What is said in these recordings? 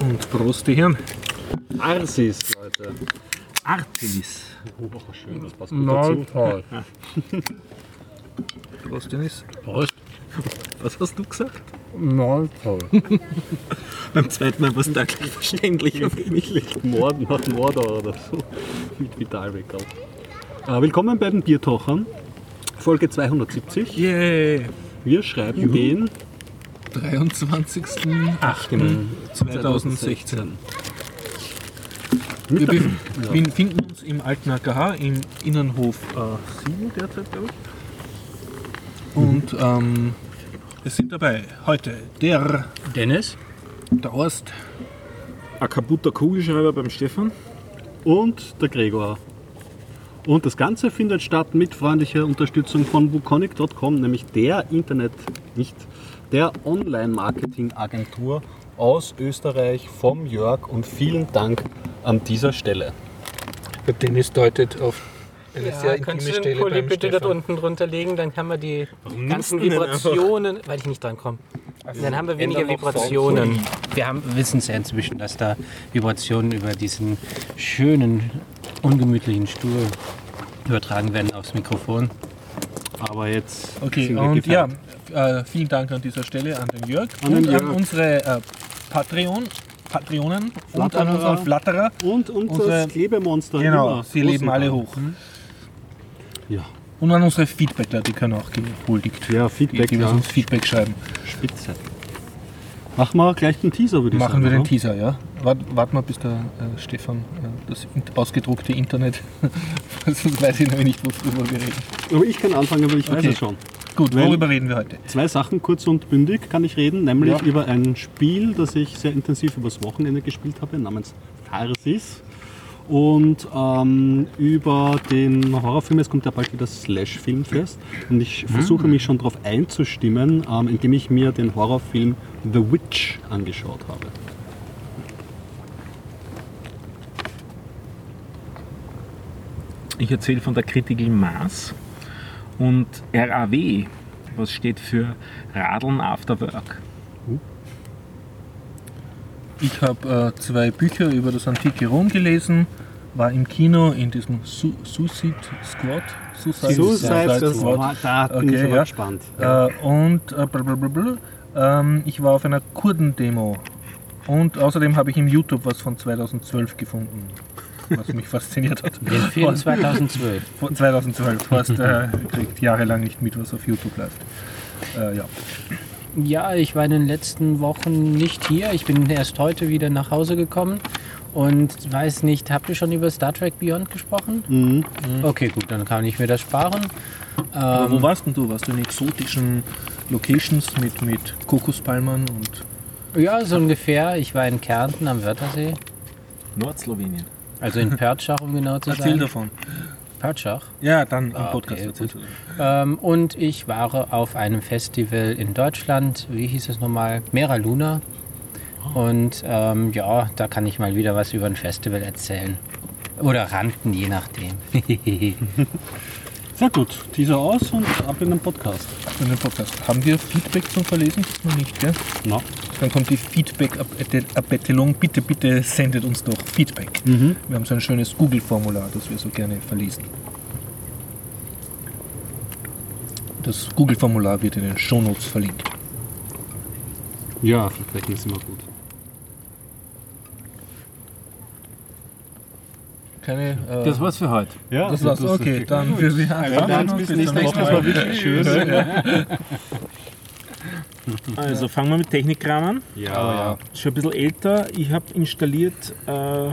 Und Prost, die Hirn. Arsis, Leute. Artemis. Oh, schön, das passt gut dazu. toll. Prost, Dennis. Prost. Was hast du gesagt? Na toll. Beim zweiten Mal war es da gleich verständlicher für mich. Morden hat Mordor oder so. Mit Vitalregal. Äh, willkommen bei den Biertauchern. Folge 270. Yay. Wir schreiben den 23. 8. Genau. 2016. Mit Wir wir befinden uns im alten AKH, im Innenhof äh, 7 derzeit, glaube ich. Und ähm, es sind dabei heute der, Dennis? der Horst, Ein kaputter Kugelschreiber beim Stefan. und der Gregor. Und das Ganze findet statt mit freundlicher Unterstützung von Wukonic.com, nämlich der Internet, nicht der Online-Marketing-Agentur aus Österreich vom Jörg und vielen Dank an dieser Stelle. der Dennis deutet auf eine Ja, sehr kannst intime du den Stelle Pulli bitte dort unten drunter legen, dann haben wir die ganzen du den Vibrationen, weil ich nicht dran komme. Dann haben wir weniger Vibrationen. Wir haben, wissen es ja inzwischen, dass da Vibrationen über diesen schönen, ungemütlichen Stuhl übertragen werden aufs Mikrofon. Aber jetzt Okay, und ja, äh, vielen Dank an dieser Stelle an den Jörg An und den an Jörg. unsere äh, Patreon, Patreonen und an unseren Flatterer. Und, das Klebemonster. Genau, immer. sie leben alle hoch. Ja, Und an unsere Feedbackler, die können auch gehuldigt. ja Die, Feedback, die müssen ja. uns Feedback schreiben. Spitze. Machen wir gleich den Teaser, würde ich Machen sagen. wir den? Teaser, ja? Wart- Warten wir, bis der äh, Stefan äh, das in- ausgedruckte Internet, sonst weiß ich nämlich nicht, worüber wir reden. Aber ich kann anfangen, weil ich weiß Okay. es schon. Gut, Weil- worüber reden wir heute? Zwei Sachen kurz und bündig kann ich reden, nämlich Ja. über ein Spiel, das ich sehr intensiv übers Wochenende gespielt habe, namens Tarsis. Und ähm, über den Horrorfilm, es kommt ja bald wieder Slash Filmfest. Und ich versuche mich schon darauf einzustimmen, ähm, indem ich mir den Horrorfilm The Witch angeschaut habe. Ich erzähle von der Critical Mass und RAW, was steht für Radeln After Work. Ich habe äh, zwei Bücher über das antike Rom gelesen, war im Kino in diesem Su Suicide Squad. Suicide, Suicide Squad. Squad, da bin ich Okay, ja. gespannt. Äh, und äh, blablabla. ähm, ich war auf einer Kurden-Demo. Und außerdem habe ich im YouTube was von 2012 gefunden, was mich fasziniert hat. Den Film 2012. Von 2012. Horst äh, kriegt jahrelang nicht mit, was auf YouTube läuft. Äh, ja. Ja, ich war in den letzten Wochen nicht hier. Ich bin erst heute wieder nach Hause gekommen und weiß nicht, habt ihr schon über Star Trek Beyond gesprochen? Mhm. Okay, gut, dann kann ich mir das sparen. Ähm, wo warst denn du? Warst du in exotischen Locations mit, mit Kokospalmen und ja, so ungefähr. Ich war in Kärnten am Wörthersee, Nordslowenien. Also in Pertschach, um genau zu Erzähl sein. davon. Pertschach. Ja, dann im Ah, Podcast okay. Ähm, und ich war auf einem Festival in Deutschland. Wie hieß es nochmal? Mera Luna. Und ähm, ja, da kann ich mal wieder was über ein Festival erzählen. Oder ranten, je nachdem. Sehr gut, Teaser aus und ab in den Podcast. In dem Podcast. Haben wir Feedback zum Verlesen? Noch nicht, gell? Na. Dann kommt die Feedback-Abbettelung. Bitte, bitte sendet uns doch Feedback. Mhm. Wir haben so ein schönes Google-Formular, das wir so gerne verlesen. Das Google-Formular wird in den Shownotes verlinkt. Ja, Feedback ist immer gut. Keine, äh, Das war's für heute. Ja, das war's. Okay, dann für Sie. dann bis nächstes Mal. Das wirklich schön. Also fangen wir mit Technikkram an. Ja. Ist schon ein bisschen älter. Ich habe installiert äh,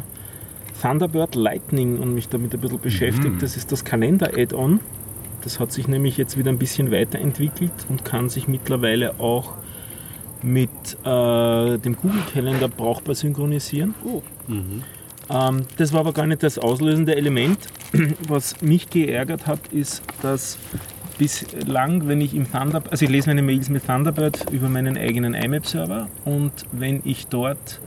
Thunderbird Lightning und mich damit ein bisschen beschäftigt. Das ist das Kalender-Add-on. Das hat sich nämlich jetzt wieder ein bisschen weiterentwickelt und kann sich mittlerweile auch mit äh, dem Google-Kalender brauchbar synchronisieren. Mhm. Ähm, das war aber gar nicht das auslösende Element. Was mich geärgert hat, ist, dass bislang, wenn ich im Thunderbird, also ich lese meine Mails mit Thunderbird über meinen eigenen IMAP-Server und wenn ich dort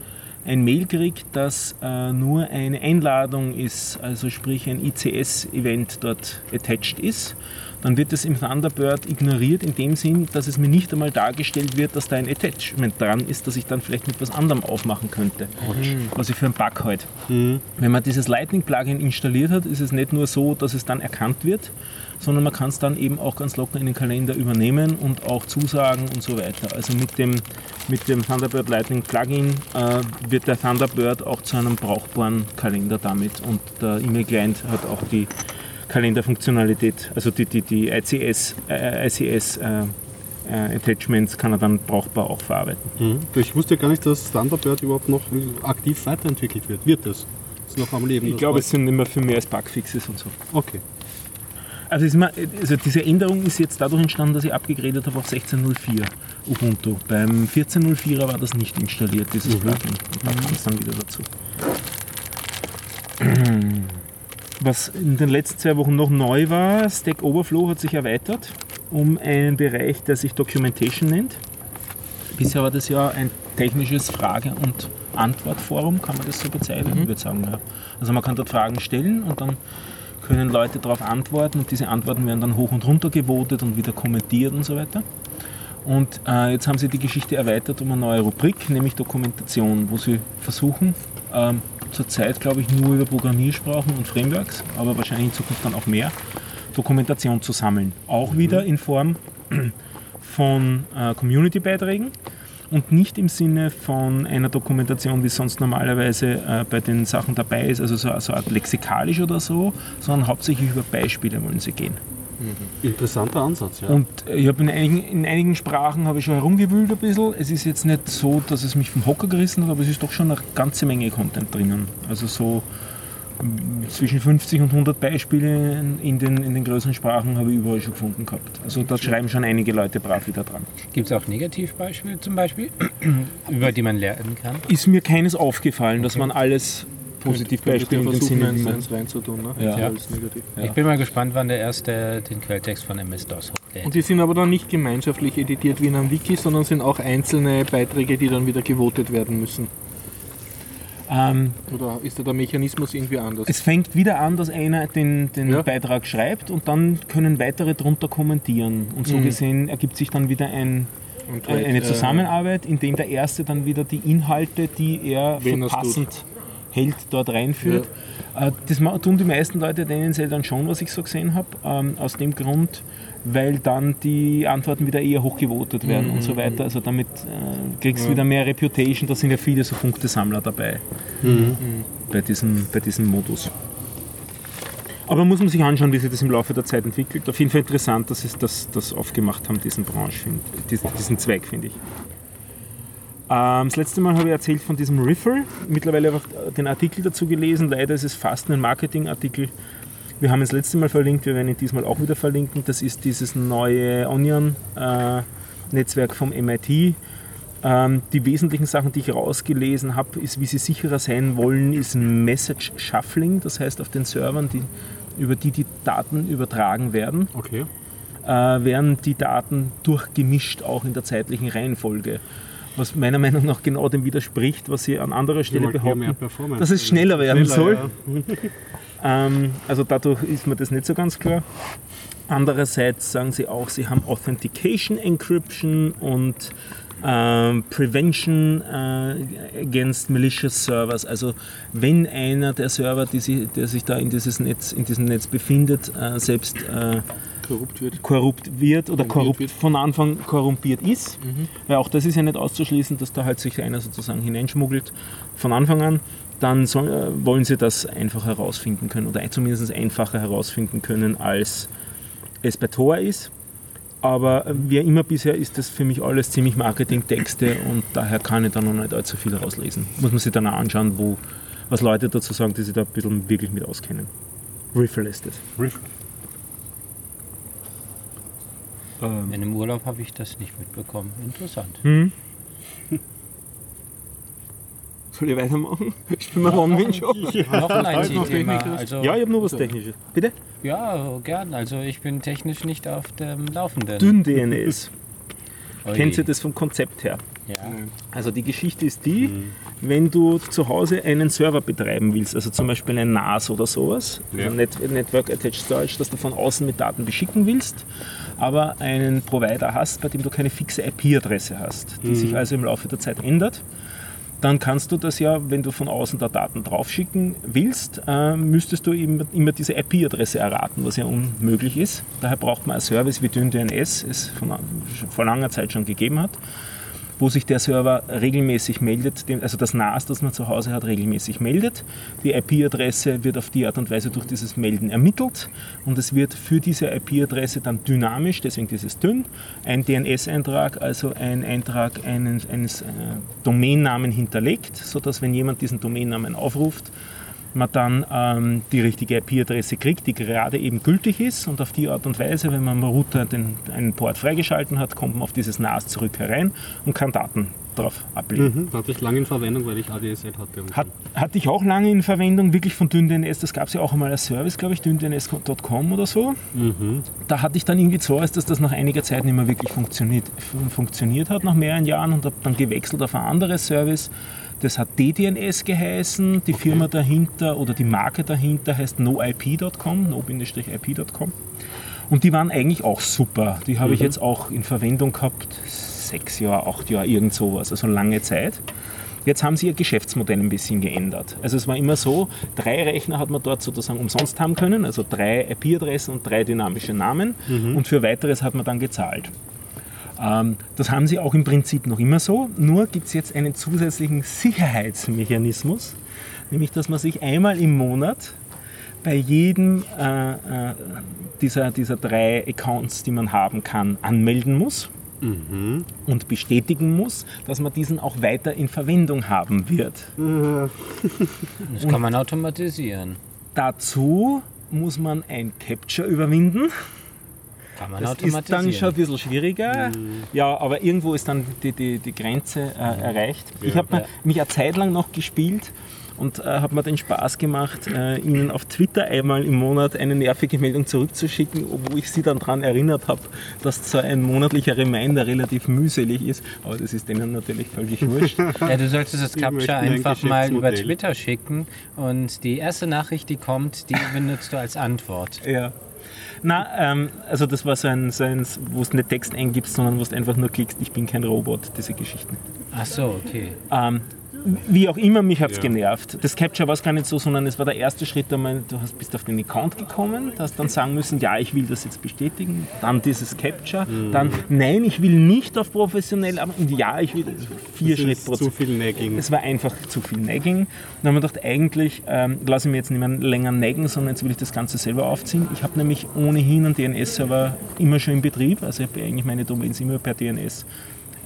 ein Mail kriege, dass äh, nur eine Einladung ist, also sprich ein ICS-Event dort attached ist, dann wird es im Thunderbird ignoriert in dem Sinn, dass es mir nicht einmal dargestellt wird, dass da ein Attachment dran ist, das ich dann vielleicht mit was anderem aufmachen könnte. Was ich für einen Bug halt. Wenn man dieses Lightning-Plugin installiert hat, ist es nicht nur so, dass es dann erkannt wird, sondern man kann es dann eben auch ganz locker in den Kalender übernehmen und auch zusagen und so weiter. Also mit dem, mit dem Thunderbird Lightning Plugin äh, wird der Thunderbird auch zu einem brauchbaren Kalender damit und der E-Mail-Client hat auch die Kalenderfunktionalität, also die, die, die ICS, äh, ICS äh, äh, Attachments kann er dann brauchbar auch verarbeiten. Mhm. Ich wusste gar nicht, dass Thunderbird überhaupt noch aktiv weiterentwickelt wird. Wird es? Ist noch am Leben. Ich das glaube, es sind immer für mehr als Bugfixes und so. Okay. Also, mal, also diese Änderung ist jetzt dadurch entstanden, dass ich abgegradet habe auf 16.04 Ubuntu. Beim 14.04er war das nicht installiert, dieses Plugin. Und da kam es dann wieder dazu. Was in den letzten zwei Wochen noch neu war, Stack Overflow hat sich erweitert um einen Bereich, der sich Documentation nennt. Bisher war das ja ein technisches Frage- und Antwortforum, kann man das so bezeichnen? Ich würde sagen, ja. Also man kann dort Fragen stellen und dann können Leute darauf antworten und diese Antworten werden dann hoch und runter gewotet und wieder kommentiert und so weiter. Und äh, jetzt haben sie die Geschichte erweitert um eine neue Rubrik, nämlich Dokumentation, wo sie versuchen, ähm, zurzeit glaube ich nur über Programmiersprachen und Frameworks, aber wahrscheinlich in Zukunft dann auch mehr, Dokumentation zu sammeln. Auch wieder in Form von äh, Community-Beiträgen und nicht im Sinne von einer Dokumentation, wie es sonst normalerweise äh, bei den Sachen dabei ist, also so, so eine Art lexikalisch oder so, sondern hauptsächlich über Beispiele wollen sie gehen. Interessanter Ansatz, ja. Und ich habe in einigen, in einigen Sprachen habe ich schon herumgewühlt ein bisschen. Es ist jetzt nicht so, dass es mich vom Hocker gerissen hat, aber es ist doch schon eine ganze Menge Content drinnen. Also so zwischen 50 und 100 Beispiele in den, in den größeren Sprachen habe ich überall schon gefunden gehabt. Also da schreiben schon einige Leute brav wieder dran. Gibt es auch Negativbeispiele zum Beispiel, über die man lernen kann? Ist mir keines aufgefallen, dass man alles Positivbeispiele in dem versuchen, Sinne, wie eins, man eins reinzutun. Ne? Ja. Ja. Ich bin mal gespannt, wann der erste den Quelltext von MS-DOS hochlädt. Und die sind aber dann nicht gemeinschaftlich editiert wie in einem Wiki, sondern sind auch einzelne Beiträge, die dann wieder gewotet werden müssen. ähm, Oder ist da der Mechanismus irgendwie anders? Es fängt wieder an, dass einer den, den Ja. Beitrag schreibt und dann können weitere drunter kommentieren. Und so Mhm. gesehen ergibt sich dann wieder ein, Und äh, eine Zusammenarbeit, in dem der Erste dann wieder die Inhalte, die er für passend hält, dort reinführt. Äh, Das tun die meisten Leute tendenziell dann schon, was ich so gesehen habe. Ähm, aus dem Grund, weil dann die Antworten wieder eher hochgevotet werden und so weiter. Also damit äh, kriegst du wieder mehr Reputation. Da sind ja viele so Punktesammler dabei bei, diesem, bei diesem Modus. Aber muss man sich anschauen, wie sich das im Laufe der Zeit entwickelt. Auf jeden Fall interessant, dass sie das, das aufgemacht haben, diesen Branche, diesen Zweig, finde ich. Ähm, das letzte Mal habe ich erzählt von diesem Riffle. Mittlerweile habe ich den Artikel dazu gelesen. Leider ist es fast ein Marketingartikel. Wir haben es das letzte Mal verlinkt, wir werden ihn diesmal auch wieder verlinken. Das ist dieses neue Onion-Netzwerk vom MIT. Ähm, die wesentlichen Sachen, die ich rausgelesen habe, ist, wie sie sicherer sein wollen, ist Message Shuffling. Das heißt, auf den Servern, die, über die die Daten übertragen werden, Okay. äh, werden die Daten durchgemischt, auch in der zeitlichen Reihenfolge. Was meiner Meinung nach genau dem widerspricht, was sie an anderer Stelle behaupten, dass es schneller werden soll. ja. Ähm, also dadurch ist mir das nicht so ganz klar. Andererseits sagen sie auch, sie haben Authentication Encryption und ähm, Prevention äh, against malicious servers. Also wenn einer der Server, sich, der sich da in, dieses Netz, in diesem Netz befindet, äh, selbst äh, korrupt wird. korrupt wird oder korrupt wird. von Anfang korrumpiert ist. Weil auch das ist ja nicht auszuschließen, dass da halt sich einer sozusagen hineinschmuggelt von Anfang an. Dann soll, äh, wollen sie das einfach herausfinden können oder zumindest einfacher herausfinden können, als es bei Tor ist. Aber äh, wie immer bisher ist das für mich alles ziemlich Marketingtexte und daher kann ich da noch nicht allzu viel rauslesen. Muss man sich dann auch anschauen, wo, was Leute dazu sagen, die sich da ein bisschen wirklich mit auskennen. Riffle ist es. Riff. In dem Urlaub habe ich das nicht mitbekommen. Interessant. Hm? Soll ich weitermachen? Spielen wir One-Win schon? Noch ein noch IT-Thema. Technisches? Also, Ja, ich habe nur was Technisches. Bitte? ja, gern. Also ich bin technisch nicht auf dem Laufenden. Dünn DNS. Kennt ihr das vom Konzept her? Ja. Also die Geschichte ist die, wenn du zu Hause einen Server betreiben willst, also zum Beispiel ein NAS oder sowas, Ja. also Net Network Attached Storage, das du von außen mit Daten beschicken willst, aber einen Provider hast, bei dem du keine fixe IP-Adresse hast, die sich also im Laufe der Zeit ändert, dann kannst du das ja, wenn du von außen da Daten draufschicken willst, äh, müsstest du immer, immer diese IP-Adresse erraten, was ja unmöglich ist. Daher braucht man einen Service wie DynDNS, es von, vor langer Zeit schon gegeben hat, wo sich der Server regelmäßig meldet, also das NAS, das man zu Hause hat, regelmäßig meldet. Die IP-Adresse wird auf die Art und Weise durch dieses Melden ermittelt und es wird für diese IP-Adresse dann dynamisch, deswegen dieses dünn, ein DNS-Eintrag, also ein Eintrag eines, eines äh, Domainnamen hinterlegt, sodass wenn jemand diesen Domainnamen aufruft, man dann ähm, die richtige IP-Adresse kriegt, die gerade eben gültig ist. Und auf die Art und Weise, wenn man am Router den, einen Port freigeschalten hat, kommt man auf dieses NAS zurück herein und kann Daten drauf ablegen. Mhm. Hatte ich lange in Verwendung, weil ich ADSL hatte. Hat, hatte ich auch lange in Verwendung, wirklich von DynDNS, das gab es ja auch einmal als Service, glaube ich, dyndns.com oder so. Mhm. Da hatte ich dann irgendwie Zorn, dass das nach einiger Zeit nicht mehr wirklich funktioniert, fun- funktioniert hat, nach mehreren Jahren und habe dann gewechselt auf ein anderes Service. Das hat DDNS geheißen, die Firma dahinter oder die Marke dahinter heißt noip.com, no-ip.com. Und die waren eigentlich auch super. Die habe ich jetzt auch in Verwendung gehabt, sechs Jahre, acht Jahre, irgend sowas, also lange Zeit. Jetzt haben sie ihr Geschäftsmodell ein bisschen geändert. Also es war immer so, drei Rechner hat man dort sozusagen umsonst haben können, also drei IP-Adressen und drei dynamische Namen und für weiteres hat man dann gezahlt. Ähm, das haben sie auch im Prinzip noch immer so, nur gibt es jetzt einen zusätzlichen Sicherheitsmechanismus, nämlich dass man sich einmal im Monat bei jedem äh, äh, dieser, dieser drei Accounts, die man haben kann, anmelden muss Mhm. und bestätigen muss, dass man diesen auch weiter in Verwendung haben wird. Das kann man automatisieren. Dazu muss man ein Capture überwinden. Kann man Das automatisieren. ist dann schon ein bisschen schwieriger. Ja, aber irgendwo ist dann die, die, die Grenze äh, erreicht. Ich habe Ja. mich eine Zeit lang noch gespielt und äh, habe mir den Spaß gemacht, äh, Ihnen auf Twitter einmal im Monat eine nervige Meldung zurückzuschicken, wo ich Sie dann daran erinnert habe, dass zwar ein monatlicher Reminder relativ mühselig ist, aber das ist denen natürlich völlig wurscht. Ja, du solltest das Capture ein einfach mal über. Twitter schicken und die erste Nachricht, die kommt, die benutzt du als Antwort. Ja. Na, ähm, also das war so ein, so ein wo du nicht Text eingibst, sondern wo du einfach nur klickst, ich bin kein Robot, diese Geschichten. Ach so, okay. Ähm, wie auch immer, mich hat es Ja. genervt. Das Capture war es gar nicht so, sondern es war der erste Schritt einmal, du hast, bist auf den Account gekommen, du hast dann sagen müssen, ja, ich will das jetzt bestätigen, dann dieses Capture, Mhm. dann, nein, ich will nicht auf professionell, aber und ja, ich will vier ist zu viel Nagging. Es war einfach zu viel Nagging. Dann haben wir gedacht, eigentlich ähm, lasse ich mir jetzt nicht mehr länger naggen, sondern jetzt will ich das Ganze selber aufziehen. Ich habe nämlich ohnehin einen DNS-Server immer schon in Betrieb. Also ich habe eigentlich meine Domains immer per DNS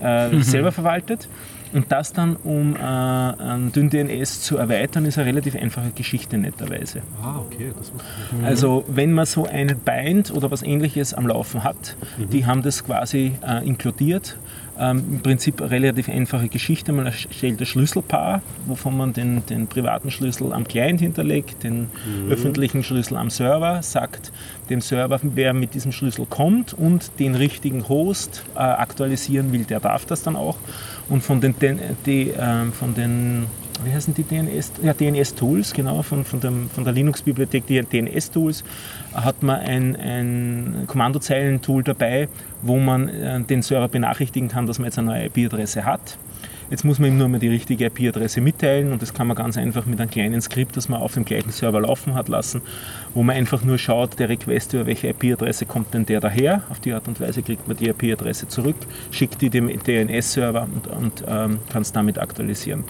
äh, selber verwaltet. Und das dann, um äh, an DynDNS zu erweitern, ist eine relativ einfache Geschichte netterweise. Ah, okay. Das ich. Also wenn man so einen Bind oder was ähnliches am Laufen hat, die haben das quasi äh, inkludiert. Ähm, Im Prinzip eine relativ einfache Geschichte. Man erstellt das Schlüsselpaar, wovon man den, den privaten Schlüssel am Client hinterlegt, den öffentlichen Schlüssel am Server, sagt dem Server, wer mit diesem Schlüssel kommt und den richtigen Host äh, aktualisieren will, der darf das dann auch. Und von den, die, ähm, von den wie heißen die DNS? Ja, DNS-Tools, genau, von, von, dem, von der Linux-Bibliothek, die DNS-Tools, hat man ein, ein Kommandozeilen-Tool dabei, wo man äh, den Server benachrichtigen kann, dass man jetzt eine neue IP-Adresse hat. Jetzt muss man ihm nur mal die richtige IP-Adresse mitteilen und das kann man ganz einfach mit einem kleinen Skript, das man auf dem gleichen Server laufen hat lassen, wo man einfach nur schaut, der Request über welche IP-Adresse kommt denn der daher. Auf die Art und Weise kriegt man die IP-Adresse zurück, schickt die dem DNS-Server und, und ähm, kann es damit aktualisieren.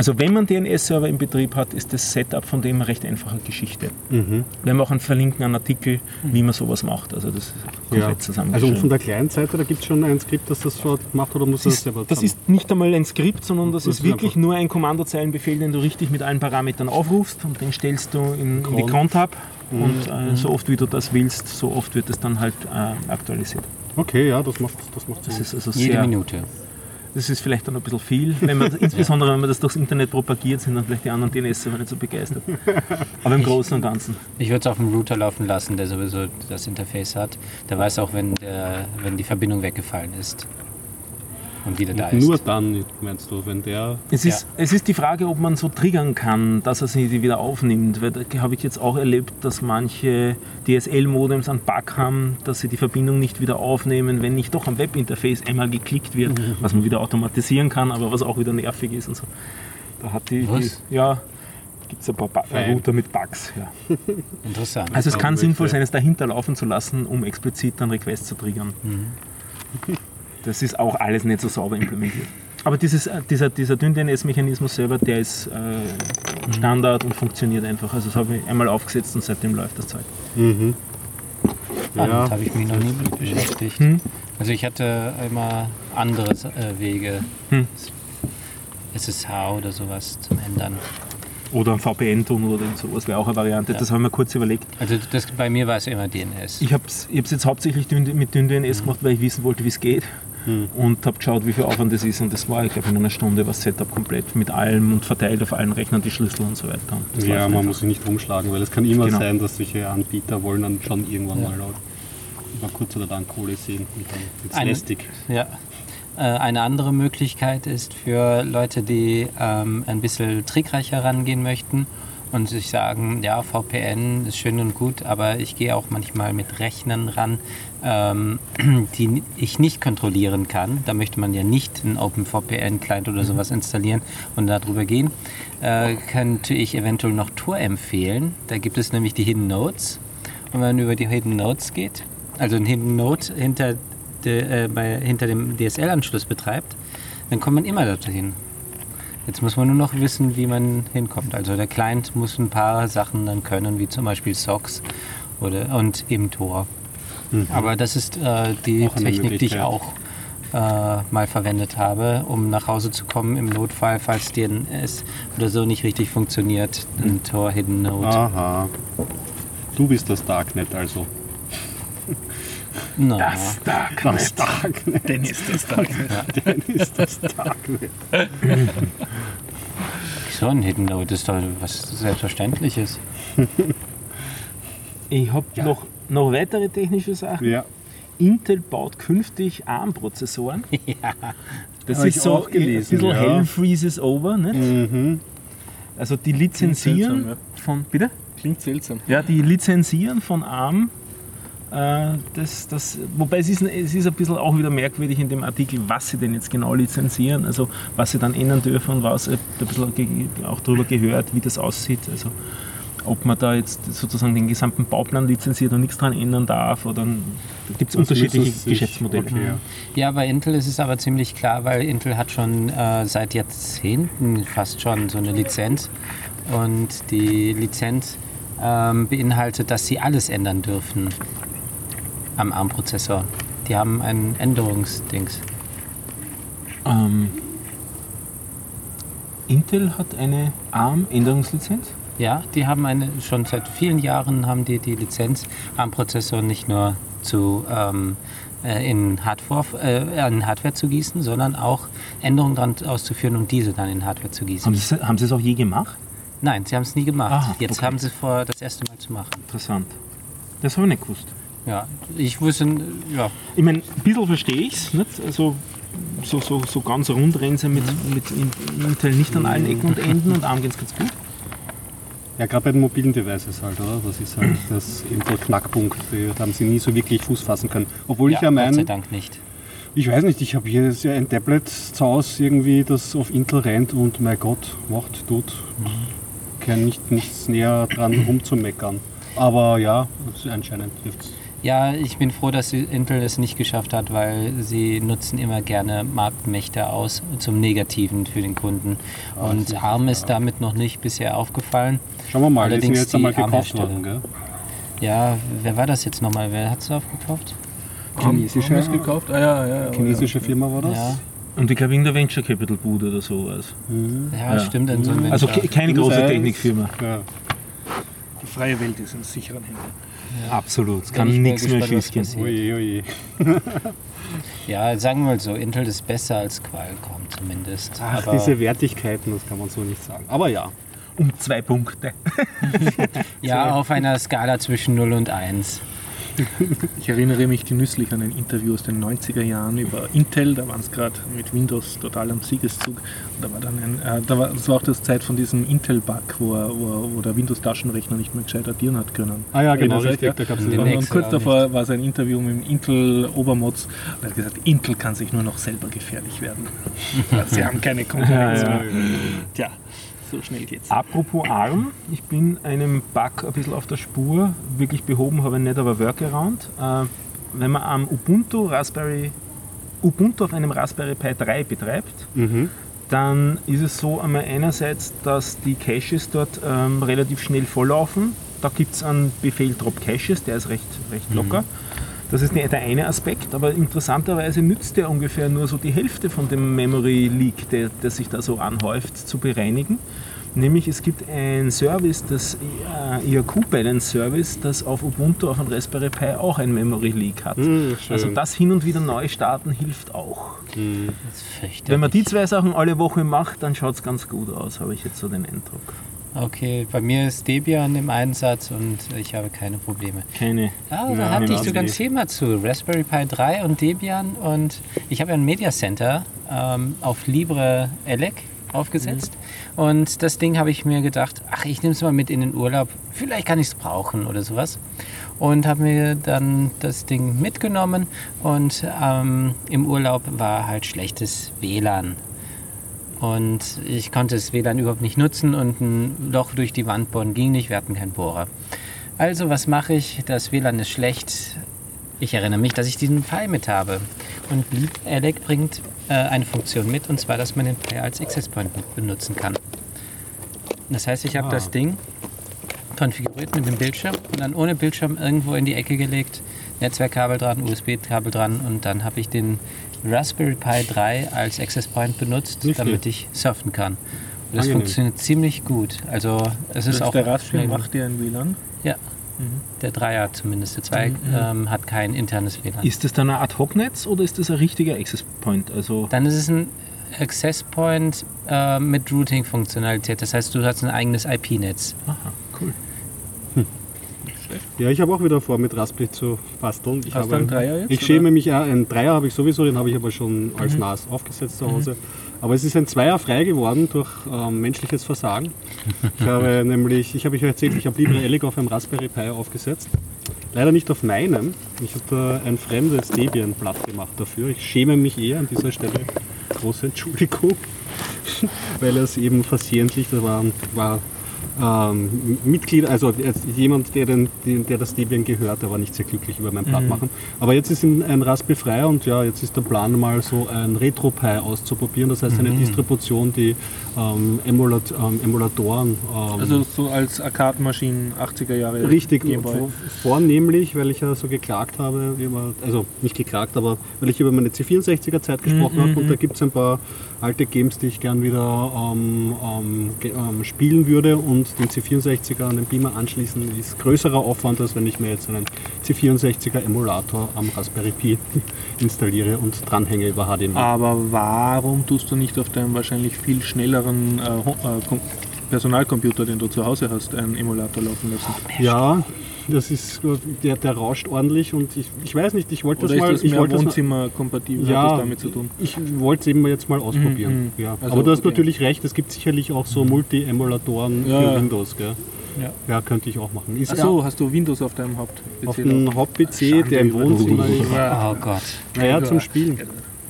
Also wenn man DNS-Server im Betrieb hat, ist das Setup von dem eine recht einfache Geschichte. Mhm. Wir haben auch einen verlinkten Artikel, wie man sowas macht. Also das ist komplett Ja. Also zusammengeschrieben. und von der Client-Seite, da gibt es schon ein Skript, das das so macht oder muss Das das ist, selber das zusammen- ist nicht einmal ein Skript, sondern das, Das ist ist wirklich einfach- nur ein Kommandozeilenbefehl, den du richtig mit allen Parametern aufrufst und den stellst du in, in die Cron. Cron-Tab und äh, so oft wie du das willst, so oft wird es dann halt äh, aktualisiert. Okay, ja, das macht, das macht Das Sinn. ist also Jede sehr, Minute. Das ist vielleicht dann ein bisschen viel, wenn man, insbesondere wenn man das durchs Internet propagiert, sind dann vielleicht die anderen DNS-Server nicht so begeistert. Aber im Großen und Ganzen. Ich würde es auf dem Router laufen lassen, der sowieso das Interface hat. Der weiß auch, wenn, der, wenn die Verbindung weggefallen ist. Und wieder da ist. Nur dann, meinst du, wenn der. Es ist, es ist die Frage, ob man so triggern kann, dass er sie wieder aufnimmt. Weil da habe ich jetzt auch erlebt, dass manche DSL-Modems einen Bug haben, dass sie die Verbindung nicht wieder aufnehmen, wenn nicht doch am Webinterface einmal geklickt wird, was man wieder automatisieren kann, aber was auch wieder nervig ist und so. Da hat die, die Was? ja, gibt es ein paar ba Fein. Router mit Bugs. Ja. Interessant. Also es kann sinnvoll sein, es dahinter laufen zu lassen, um explizit dann Requests zu triggern. Das ist auch alles nicht so sauber implementiert. Aber dieses, äh, dieser, dieser DynDNS-Mechanismus selber, der ist äh, Standard und funktioniert einfach. Also das habe ich einmal aufgesetzt und seitdem läuft das Zeug. Mhm. Damit Ja. habe ich mich noch nie mit beschäftigt. Hm? Also ich hatte immer andere äh, Wege. Hm. SSH oder sowas zum Ändern. Oder ein VPN-Tunnel oder irgend sowas wäre auch eine Variante. Ja. Das habe ich mir kurz überlegt. Also das, bei mir war es immer DNS. Ich habe es jetzt hauptsächlich dünn- mit DynDNS gemacht, weil ich wissen wollte, wie es geht. Und habe geschaut, wie viel Aufwand das ist. Und das war, ich glaube, in einer Stunde war das Setup komplett mit allem und verteilt auf allen Rechnern die Schlüssel und so weiter. Und Ja, man einfach. muss sich nicht rumschlagen, weil es kann immer Genau. sein, dass solche Anbieter wollen dann schon irgendwann Ja. mal laut über kurz oder lang Kohle sehen und dann wird's Eine- lästig. Ja. Äh, Eine andere Möglichkeit ist für Leute, die ähm, ein bisschen trickreicher rangehen möchten und sich sagen, ja, VPN ist schön und gut, aber ich gehe auch manchmal mit Rechnern ran, ähm, die ich nicht kontrollieren kann. Da möchte man ja nicht einen OpenVPN-Client oder sowas installieren und darüber gehen. Äh, könnte ich eventuell noch Tor empfehlen. Da gibt es nämlich die Hidden Nodes. Und wenn man über die Hidden Nodes geht, also ein Hidden Node hinter, de, äh, bei, hinter dem DSL-Anschluss betreibt, dann kommt man immer dorthin. Jetzt muss man nur noch wissen, wie man hinkommt. Also der Client muss ein paar Sachen dann können, wie zum Beispiel SOCKS oder, und eben Tor. Aber das ist äh, die Auch Technik, die ich auch äh, mal verwendet habe, um nach Hause zu kommen im Notfall, falls DNS oder so nicht richtig funktioniert. Ein Tor Hidden Node. Aha. Du bist das Darknet also. Na, Das Dark. Das Darknet. Denn ist das Dark. Dann ist das Darknet. so ein Hidden Node ist doch was Selbstverständliches. Ich habe Ja. noch, noch weitere technische Sachen. Ja. Intel baut künftig ARM-Prozessoren. ja. Das ist ich so auch gelesen, ein bisschen ja. Hell freezes over. Nicht? Mhm. Also die lizenzieren seltsam, von. Bitte? Klingt seltsam. Ja, die lizenzieren von ARM. Äh, das, das, wobei es ist, es ist ein bisschen auch wieder merkwürdig in dem Artikel, was sie denn jetzt genau lizenzieren, also was sie dann ändern dürfen und was. Ich habe ein bisschen auch darüber gehört, wie das aussieht. Also ob man da jetzt sozusagen den gesamten Bauplan lizenziert und nichts dran ändern darf oder da gibt es Das unterschiedliche Geschäftsmodelle. Okay, ja. Ja, bei Intel ist es aber ziemlich klar, weil Intel hat schon äh, seit Jahrzehnten fast schon so eine Lizenz. Und die Lizenz ähm, beinhaltet, dass sie alles ändern dürfen am ARM-Prozessor. Die haben ein Änderungsdings. Ähm, Intel hat eine ARM-Änderungslizenz. Ja, die haben eine, schon seit vielen Jahren haben die die Lizenz, ARM-Prozessor nicht nur zu, ähm, äh, in, Hardware, äh, in Hardware zu gießen, sondern auch Änderungen dran auszuführen und diese dann in Hardware zu gießen. Haben Sie, haben Sie es auch je gemacht? Nein, sie haben es nie gemacht. Ah, Jetzt okay. haben sie vor, das erste Mal zu machen. Interessant. Das habe ich nicht gewusst. Ja, ich wusste, ja, Ich meine, ein bisschen verstehe ich es. Also so, so, so ganz rund rennen sie mit, mit Intel nicht an allen Ecken und Enden und ARM geht es ganz gut. Ja, gerade bei den mobilen Devices halt, oder? Das ist halt das Intel-Knackpunkt. Da haben sie nie so wirklich Fuß fassen können. Obwohl ich ja Gott sei meine, Dank nicht. ich weiß nicht, ich habe hier ja ein Tablet zu Hause irgendwie, das auf Intel rennt und mein Gott, macht, tut. Kein nicht, nichts näher dran rumzumeckern. Aber ja, anscheinend trifft's. Ja, ich bin froh, dass Intel es nicht geschafft hat, weil sie nutzen immer gerne Marktmächte aus zum Negativen für den Kunden. Und sicher, ARM ist damit noch nicht bisher aufgefallen. Schauen wir mal, die sind Allerdings jetzt die einmal gekauft worden, gell? Ja, wer war das jetzt nochmal? Wer hat es aufgekauft? Chinesische, Haben gekauft? Ah ja, ja. ja. chinesische Firma war das? Ja, Und ich glaube in der Venture Capital Bude oder sowas. ja, Ja. stimmt. In so Also keine große Technikfirma. Ja. Die freie Welt ist in sicheren Händen. Absolut. Es kann nichts mehr schief gehen. Ja, sagen wir mal so, Intel ist besser als Qualcomm zumindest. Ach, Aber diese Wertigkeiten, das kann man so nicht sagen. Aber ja. Um zwei Punkte. ja, auf einer Skala zwischen 0 und 1. Ich erinnere mich genüsslich an ein Interview aus den 90er Jahren über Intel, da waren es gerade mit Windows total am Siegeszug. Und da war dann ein, äh, da war, das war auch das Zeit von diesem Intel-Bug, wo, wo, wo der Windows-Taschenrechner nicht mehr gescheit addieren hat können. Ah ja, genau, richtig, ja? da gab's und, und, kurz davor war es ein Interview mit dem Intel-Obermods und er hat gesagt, Intel kann sich nur noch selber gefährlich werden. Sie haben keine Konkurrenz mehr. Tja, so schnell geht's. Apropos ARM, ich bin einem Bug ein bisschen auf der Spur. Wirklich behoben habe ich nicht, aber Workaround. Äh, wenn man am Ubuntu Raspberry Ubuntu auf einem Raspberry Pi 3 betreibt, Mhm. dann ist es so einmal einerseits, dass die Caches dort ähm, relativ schnell volllaufen. Da gibt es einen Befehl Drop Caches, der ist recht, recht locker. Das ist der der eine Aspekt, aber interessanterweise nützt der ungefähr nur so die Hälfte von dem Memory Leak, der, der sich da so anhäuft, zu bereinigen. Nämlich es gibt ein Service, das äh, IAQ Balance Service, das auf Ubuntu auf einem Raspberry Pi auch ein Memory Leak hat. Schön. also das hin und wieder neu starten hilft auch. Fürchterlich. Wenn man die zwei Sachen alle Woche macht, dann schaut es ganz gut aus, habe ich jetzt so den Eindruck. Okay, bei mir ist Debian im Einsatz und ich habe keine Probleme. Keine. Ah, da Ja, hatte ich sogar ein Thema zu. Raspberry Pi 3 und Debian und ich habe ja ein Media Center ähm, auf Libre Elec aufgesetzt. Und das Ding habe ich mir gedacht, ach, ich nehme es mal mit in den Urlaub, vielleicht kann ich es brauchen oder sowas. Und habe mir dann das Ding mitgenommen und ähm, im Urlaub war halt schlechtes WLAN und ich konnte das WLAN überhaupt nicht nutzen und ein Loch durch die Wand bohren ging nicht, wir hatten keinen Bohrer. Also, was mache ich? Das WLAN ist schlecht. Ich erinnere mich, dass ich diesen Pi mit habe. Und LeapEdec bringt äh, eine Funktion mit, und zwar, dass man den Pi als Access Point benutzen kann. Das heißt, ich habe Ah. das Ding konfiguriert mit dem Bildschirm und dann ohne Bildschirm irgendwo in die Ecke gelegt, Netzwerkkabel dran, USB-Kabel dran und dann habe ich den Raspberry Pi 3 als Access Point benutzt, Nicht damit ich surfen kann. Und das Angenehm. funktioniert ziemlich gut. Also es ist Das auch der Raspberry macht dir ein WLAN. ja, der Dreier zumindest. Der zwei ähm, hat kein internes WLAN. Ist das dann ein Ad-Hoc-Netz oder ist das ein richtiger Access Point? Also Dann ist es ein Access Point äh, mit Routing-Funktionalität. Das heißt, du hast ein eigenes IP-Netz. aha, cool. Ja, ich habe auch wieder vor, mit Raspberry zu basteln. Ich, Hast habe du einen Dreier jetzt, ich oder? schäme mich, ja, einen Dreier habe ich sowieso, den habe ich aber schon als Mhm. NAS aufgesetzt zu Hause. Aber es ist ein Zweier frei geworden durch ähm, menschliches Versagen. Ich habe nämlich, ich habe euch erzählt, ich habe LibreElic auf einem Raspberry Pi aufgesetzt. Leider nicht auf meinem. Ich habe da ein fremdes Debian-Blatt gemacht dafür. Ich schäme mich eher an dieser Stelle. Große Entschuldigung. Weil es eben versehentlich, da war, war ähm, Mitglied, also jemand, der, den, der das Debian gehört, der war nicht sehr glücklich über mein Blatt machen. Aber jetzt ist ein, Raspberry frei und ja, jetzt ist der Plan mal so ein RetroPie auszuprobieren. Das heißt eine Distribution, die ähm, Emulat, ähm, Emulatoren ähm, Also so als Arcade-Maschinen 80er Jahre. Richtig, vornehmlich, weil ich ja so geklagt habe, über, also nicht geklagt, aber weil ich über meine C64er-Zeit gesprochen Mhm, habe und da gibt es ein paar alte Games, die ich gern wieder ähm, ähm, ähm, spielen würde und den C64er an den Beamer anschließen ist größerer Aufwand, als wenn ich mir jetzt einen C64er-Emulator am Raspberry Pi installiere und dranhänge über HDMI. Aber warum tust du nicht auf deinem wahrscheinlich viel schnelleren äh, äh, Personalcomputer, den du zu Hause hast, einen Emulator laufen lassen? Ja, das ist, der, der rauscht ordentlich und ich, ich weiß nicht, ich wollte das Oder mal... ist das ich wollte das mal- Wohnzimmer-kompatibel? Hat Ja, das damit zu tun? ich wollte es eben jetzt mal ausprobieren. Mhm, Ja. also, Aber du hast okay. natürlich recht, es gibt sicherlich auch so Multi-Emulatoren Ja, für ja. Windows. Gell? Ja. Ja, könnte ich auch machen. Ist Achso, hast du Windows auf deinem Haupt? auf dem Haupt-PC, der im Wohnzimmer ist. Oh Gott. Naja, zum Spielen.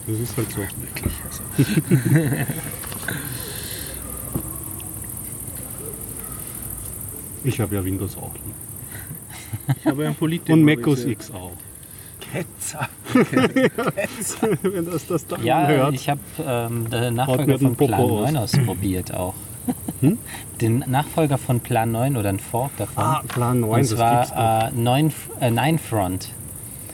Das ist halt so. Ich habe ja Windows auch. Ich habe ein Politik. Und Mac OS X auch. Ketzer. Wenn das das dann Ja, hört. ich habe ähm, den Nachfolger von Plan Popo aus. 9 ausprobiert auch. Den Nachfolger von Plan 9 oder ein Fork davon. Ah, Plan 9, Und zwar äh, 9, äh, Nine Front.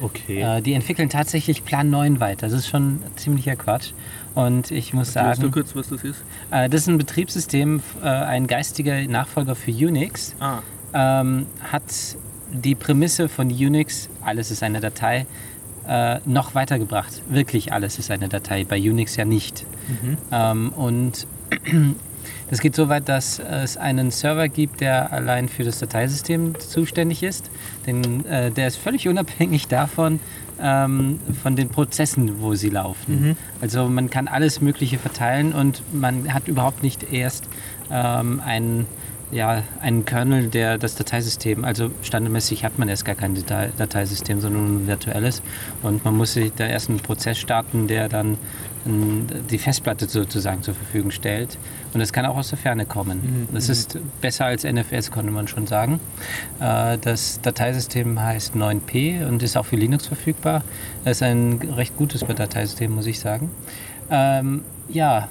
Okay. Äh, die entwickeln tatsächlich Plan 9 weiter. Das ist schon ziemlicher Quatsch. Und ich muss Weißt du sagen, kurz, was das ist? äh, das ist ein Betriebssystem, äh, ein geistiger Nachfolger für Unix. Ah, ähm, hat die Prämisse von Unix, alles ist eine Datei, äh, noch weitergebracht. Wirklich alles ist eine Datei, bei Unix ja nicht. Ähm, und das geht so weit, dass es einen Server gibt, der allein für das Dateisystem zuständig ist. Denn äh, der ist völlig unabhängig davon, ähm, von den Prozessen, wo sie laufen. Also man kann alles Mögliche verteilen und man hat überhaupt nicht erst ähm, einen, ja, einen Kernel, der das Dateisystem, also standardmäßig hat man erst gar kein Datei Dateisystem, sondern ein virtuelles. Und man muss sich da erst einen Prozess starten, der dann die Festplatte sozusagen zur Verfügung stellt. Und das kann auch aus der Ferne kommen. Das ist besser als NFS, konnte man schon sagen. Äh, Das Dateisystem heißt 9P und ist auch für Linux verfügbar. Das ist ein recht gutes Dateisystem, muss ich sagen. Ähm, ja,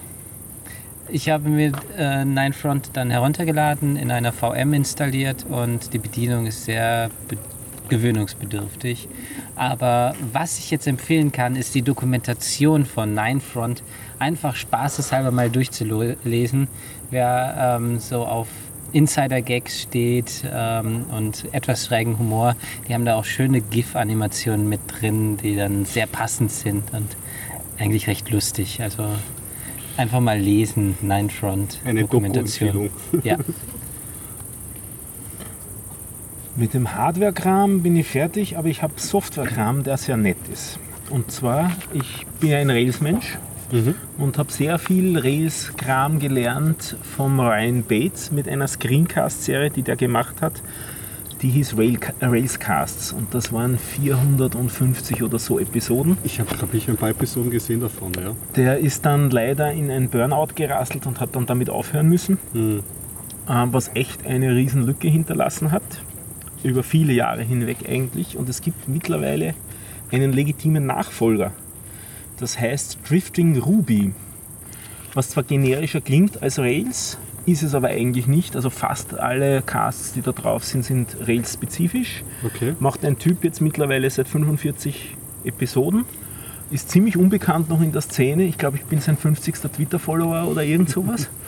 ich habe mir äh, Ninefront dann heruntergeladen, in einer VM installiert und die Bedienung ist sehr be gewöhnungsbedürftig. Aber was ich jetzt empfehlen kann, ist die Dokumentation von Ninefront einfach spaßeshalber mal durchzulesen. Wer ähm, so auf Insider-Gags steht ähm, und etwas schrägen Humor, die haben da auch schöne GIF-Animationen mit drin, die dann sehr passend sind und eigentlich recht lustig. Also einfach mal lesen, Ninefront Eine Dokumentation. Ja. Mit dem Hardware-Kram bin ich fertig, aber ich habe Software-Kram, der sehr nett ist. Und zwar, ich bin ein Rails-Mensch und habe sehr viel Rails-Kram gelernt vom Ryan Bates mit einer Screencast-Serie, die der gemacht hat. Die hieß Rail Railscasts und das waren 450 oder so Episoden. Ich habe, glaube ich, ein paar Episoden gesehen davon, ja. Der ist dann leider in ein Burnout gerasselt und hat dann damit aufhören müssen, Hm. äh, was echt eine Riesenlücke hinterlassen hat. Über viele Jahre hinweg eigentlich. Und es gibt mittlerweile einen legitimen Nachfolger. Das heißt Drifting Ruby. Was zwar generischer klingt als Rails, ist es aber eigentlich nicht. Also fast alle Casts, die da drauf sind, sind Rails-spezifisch. Okay. Macht ein Typ jetzt mittlerweile seit 45 Episoden. Ist ziemlich unbekannt noch in der Szene. Ich glaube, ich bin sein 50. Twitter-Follower oder irgend sowas.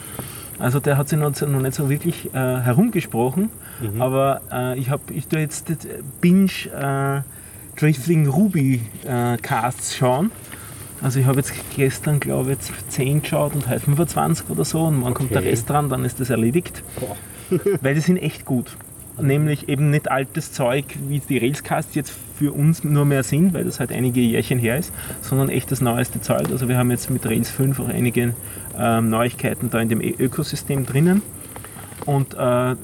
Also der hat sich noch, noch nicht so wirklich äh, herumgesprochen. Aber äh, ich, hab, ich tue jetzt das Binge äh, Drifting Ruby äh, Casts schauen. Also ich habe jetzt gestern, glaube ich, jetzt 10 geschaut und heute 25 oder so. Und wann kommt der Okay. Rest dran, dann ist das erledigt. Weil die sind echt gut. Nämlich eben nicht altes Zeug, wie die Railscasts jetzt für uns nur mehr sind, weil das halt einige Jährchen her ist, sondern echt das neueste Zeug. Also wir haben jetzt mit Rails 5 auch einige ähm, Neuigkeiten da in dem Ökosystem drinnen. Und äh,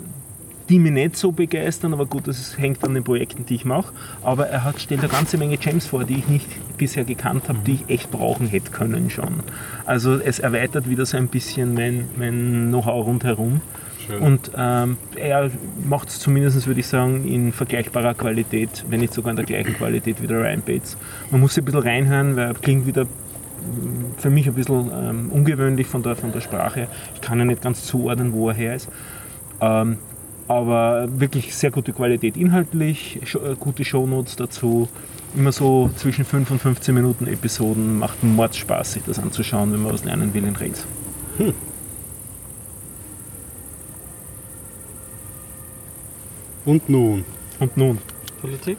die mich nicht so begeistern, aber gut, das hängt an den Projekten, die ich mache. Aber er hat, stellt eine ganze Menge Gems vor, die ich nicht bisher gekannt habe, die ich echt brauchen hätte können schon. Also es erweitert wieder so ein bisschen mein, mein Know-how rundherum. Schön. Und ähm, er macht es zumindest, würde ich sagen, in vergleichbarer Qualität, wenn nicht sogar in der gleichen Qualität wie der Ryan Bates. Man muss sich ein bisschen reinhören, weil er klingt wieder mm, für mich ein bisschen ähm, ungewöhnlich von der, von der Sprache. Ich kann ja nicht ganz zuordnen, wo er her ist. Ähm, aber wirklich sehr gute Qualität inhaltlich, äh, gute Shownotes dazu. Immer so zwischen 5 und 15 Minuten Episoden. Macht Mordspaß, sich das anzuschauen, wenn man was lernen will in Rails. Und nun? Und nun, Politik?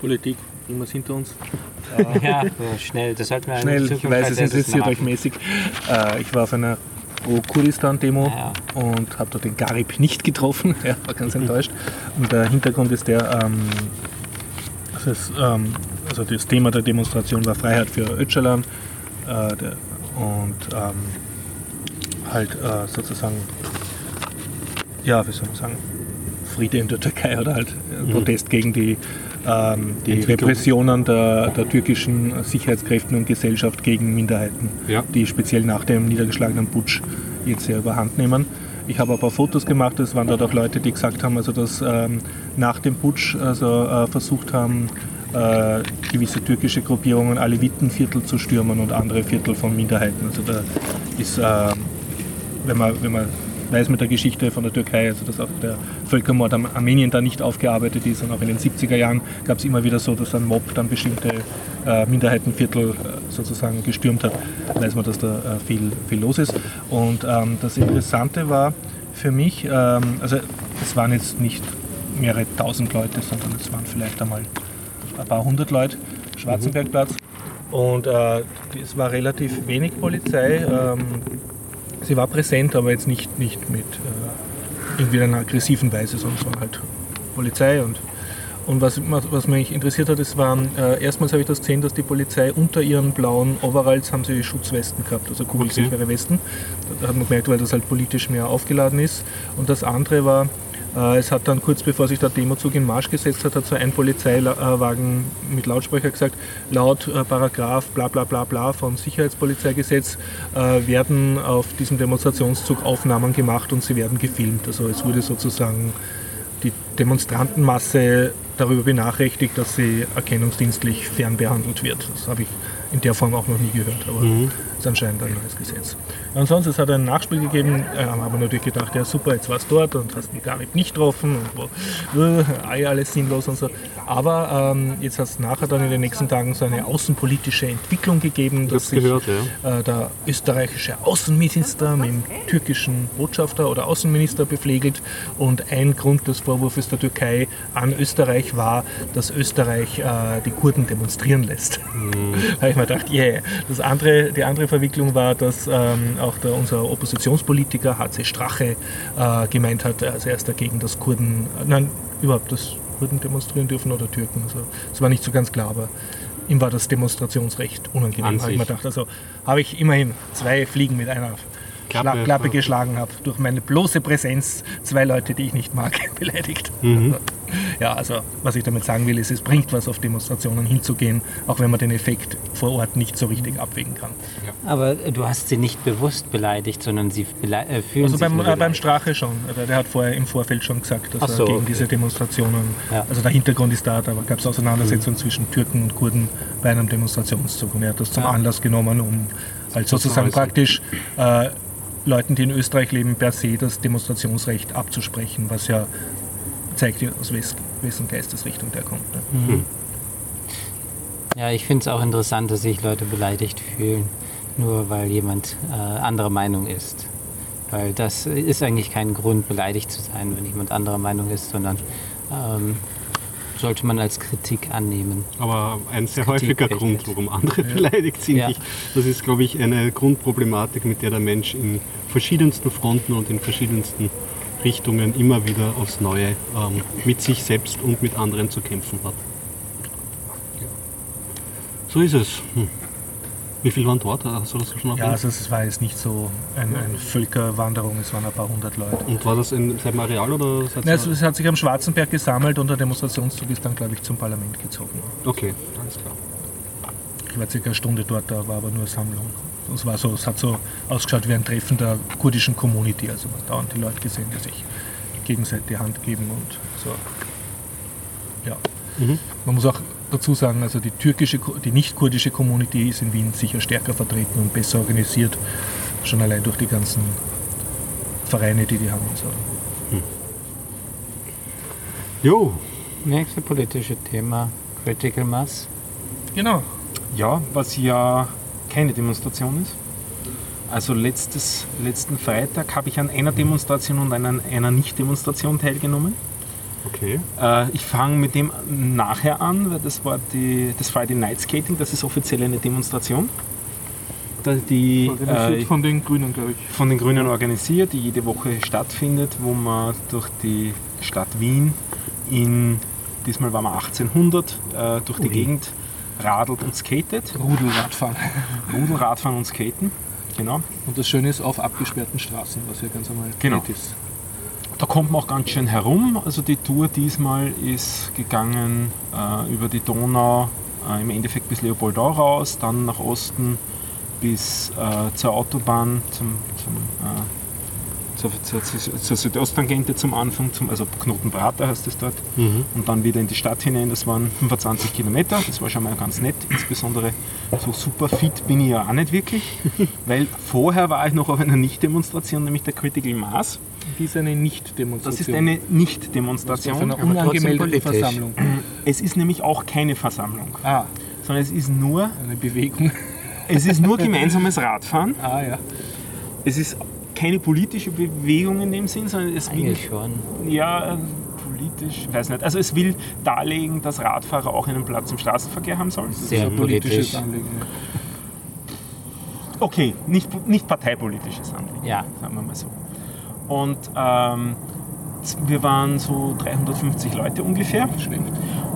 Politik, es hinter uns. ja, so schnell. Das sollten wir Schnell, ich weiß, es interessiert euch mäßig. Äh, ich war auf einer Pro-Kurdistan-Demo Ja. und habe dort den Garib nicht getroffen. Ja, war ganz enttäuscht. Und der Hintergrund ist der, ähm, also, das, ähm, also das Thema der Demonstration war Freiheit für Öcalan äh, der, und ähm, halt äh, sozusagen, ja, wie soll man sagen, Friede in der Türkei oder halt äh, Protest gegen die, ähm, die. Repressionen der, der türkischen Sicherheitskräfte und Gesellschaft gegen Minderheiten, Ja. die speziell nach dem niedergeschlagenen Putsch jetzt sehr überhand nehmen. Ich habe ein paar Fotos gemacht, es waren dort auch Leute, die gesagt haben, also dass ähm, nach dem Putsch also, äh, versucht haben, äh, gewisse türkische Gruppierungen Alevitenviertel zu stürmen und andere Viertel von Minderheiten. Also da ist, äh, wenn man, wenn man weiß mit der Geschichte von der Türkei, also dass auch der Völkermord am Armenien da nicht aufgearbeitet ist und auch in den 70er Jahren gab es immer wieder so, dass ein Mob dann bestimmte äh, Minderheitenviertel äh, sozusagen gestürmt hat, weiß man, dass da äh, viel, viel los ist. Und ähm, das Interessante war für mich, ähm, also es waren jetzt nicht mehrere tausend Leute, sondern es waren vielleicht einmal ein paar hundert Leute, Schwarzenbergplatz. Und äh, es war relativ wenig Polizei. Ähm, sie war präsent, aber jetzt nicht, nicht mit äh, irgendwie einer aggressiven Weise, sondern halt Polizei und und was, was mich interessiert hat, es waren, äh, erstmals habe ich das gesehen, dass die Polizei unter ihren blauen Overalls haben sie Schutzwesten gehabt, also kugelsichere Westen. Da hat man gemerkt, weil das halt politisch mehr aufgeladen ist. Und das andere war, äh, es hat dann kurz bevor sich der Demozug in Marsch gesetzt hat, hat so ein Polizeiwagen mit Lautsprecher gesagt, laut äh, Paragraph bla bla bla bla vom Sicherheitspolizeigesetz äh, werden auf diesem Demonstrationszug Aufnahmen gemacht und sie werden gefilmt. Also es wurde sozusagen die Demonstrantenmasse darüber benachrichtigt, dass sie erkennungsdienstlich fernbehandelt wird. Das habe ich in der Form auch noch nie gehört, aber mhm. Ist anscheinend ein neues Gesetz. Ansonsten, es hat ein Nachspiel gegeben, äh, haben wir natürlich gedacht, ja super, jetzt warst du dort und hast mich damit nicht getroffen und äh, alles sinnlos und so. Aber ähm, jetzt hat es nachher dann in den nächsten Tagen so eine außenpolitische Entwicklung gegeben, dass sich gehört, ja. äh, der österreichische Außenminister mit dem türkischen Botschafter oder Außenminister beflegelt und ein Grund des Vorwurfs der Türkei an Österreich war, dass Österreich äh, die Kurden demonstrieren lässt. Mhm. da habe ich mir gedacht, yeah. Das andere, die andere Verwicklung war, dass ähm, auch der, unser Oppositionspolitiker HC Strache äh, gemeint hat, also er ist dagegen, dass Kurden, nein, überhaupt, dass Kurden demonstrieren dürfen oder Türken. Also das war nicht so ganz klar, aber ihm war das Demonstrationsrecht unangenehm, habe ich mir gedacht. Also habe ich immerhin zwei Fliegen mit einer Klappe, Klappe geschlagen habe. Durch meine bloße Präsenz zwei Leute, die ich nicht mag, beleidigt. Mhm. Ja, also was ich damit sagen will, ist, es bringt was, auf Demonstrationen hinzugehen, auch wenn man den Effekt vor Ort nicht so richtig abwägen kann. Aber du hast sie nicht bewusst beleidigt, sondern sie äh, fühlen also sich beim, äh, beim Strache schon. Der hat vorher im Vorfeld schon gesagt, dass so, er gegen okay. diese Demonstrationen, ja. also der Hintergrund ist da, da gab es Auseinandersetzungen mhm. zwischen Türken und Kurden bei einem Demonstrationszug und er hat das zum ja. Anlass genommen, um halt sozusagen praktisch äh, Leuten, die in Österreich leben, per se das Demonstrationsrecht abzusprechen, was ja zeigt, aus wessen Geistesrichtung der kommt. Ne? Mhm. Ja, ich finde es auch interessant, dass sich Leute beleidigt fühlen, nur weil jemand äh, anderer Meinung ist. Weil das ist eigentlich kein Grund, beleidigt zu sein, wenn jemand anderer Meinung ist, sondern ähm, sollte man als Kritik annehmen. Aber ein sehr häufiger Grund, warum andere ja. beleidigt sind. Ja. das ist, glaube ich, eine Grundproblematik, mit der der Mensch in verschiedensten Fronten und in verschiedensten Richtungen immer wieder aufs Neue ähm, mit sich selbst und mit anderen zu kämpfen hat. So ist es. Hm. Wie viele waren dort? Hast du das schon Ja, also es war jetzt nicht so eine, eine Völkerwanderung, es waren ein paar hundert Leute. Und war das in seinem Areal oder? Nein, also es hat sich am Schwarzenberg gesammelt und der Demonstrationszug ist dann, glaube ich, zum Parlament gezogen. Okay, alles klar. Ich war circa eine Stunde dort, da war aber nur Sammlung. Es, war so, es hat so ausgeschaut wie ein Treffen der kurdischen Community. Also man hat dauernd die Leute gesehen, die sich gegenseitig die Hand geben und so. Ja. Mhm. Man muss auch dazu sagen, also die türkische, die nicht-kurdische Community ist in Wien sicher stärker vertreten und besser organisiert, schon allein durch die ganzen Vereine, die die haben. Und so. Hm. Jo. Nächste politische Thema, Critical Mass. Genau. Ja, was ja keine Demonstration ist. Also letztes, letzten Freitag habe ich an einer Demonstration und an einer Nicht-Demonstration teilgenommen. Okay. Äh, ich fange mit dem nachher an, weil das war die, das Friday Night Skating, das ist offiziell eine Demonstration. Die, äh, von den Grünen, glaube ich. Von den Grünen organisiert, die jede Woche stattfindet, wo man durch die Stadt Wien in, diesmal waren wir 1800, äh, durch die Ui. Gegend radelt und skatet. Rudelradfahren. Rudelradfahren und skaten, genau. Und das Schöne ist auf abgesperrten Straßen, was ja ganz einmal genau. ist. Da kommt man auch ganz schön herum. Also die Tour diesmal ist gegangen äh, über die Donau, äh, im Endeffekt bis Leopoldau raus, dann nach Osten bis äh, zur Autobahn, zum, zum äh, zur, zur, zur Südosttangente zum Anfang, zum, also Knotenbrater heißt es dort, mhm. und dann wieder in die Stadt hinein. Das waren 25 Kilometer, das war schon mal ganz nett. Insbesondere so super fit bin ich ja auch nicht wirklich, weil vorher war ich noch auf einer Nicht-Demonstration, nämlich der Critical Mass. Die ist eine Nicht-Demonstration. Das ist eine Nicht-Demonstration. Eine unangemeldete Versammlung. Es ist nämlich auch keine Versammlung. Ah. Sondern es ist nur eine Bewegung. Es ist nur gemeinsames Radfahren. Ah ja. Es ist keine politische Bewegung in dem Sinn, sondern es will. schon. Ja, politisch, weiß nicht. Also es will darlegen, dass Radfahrer auch einen Platz im Straßenverkehr haben sollen. Sehr ein politisches Anliegen. Okay, nicht, nicht parteipolitisches Anliegen, Ja. sagen wir mal so. Und ähm, wir waren so 350 Leute ungefähr.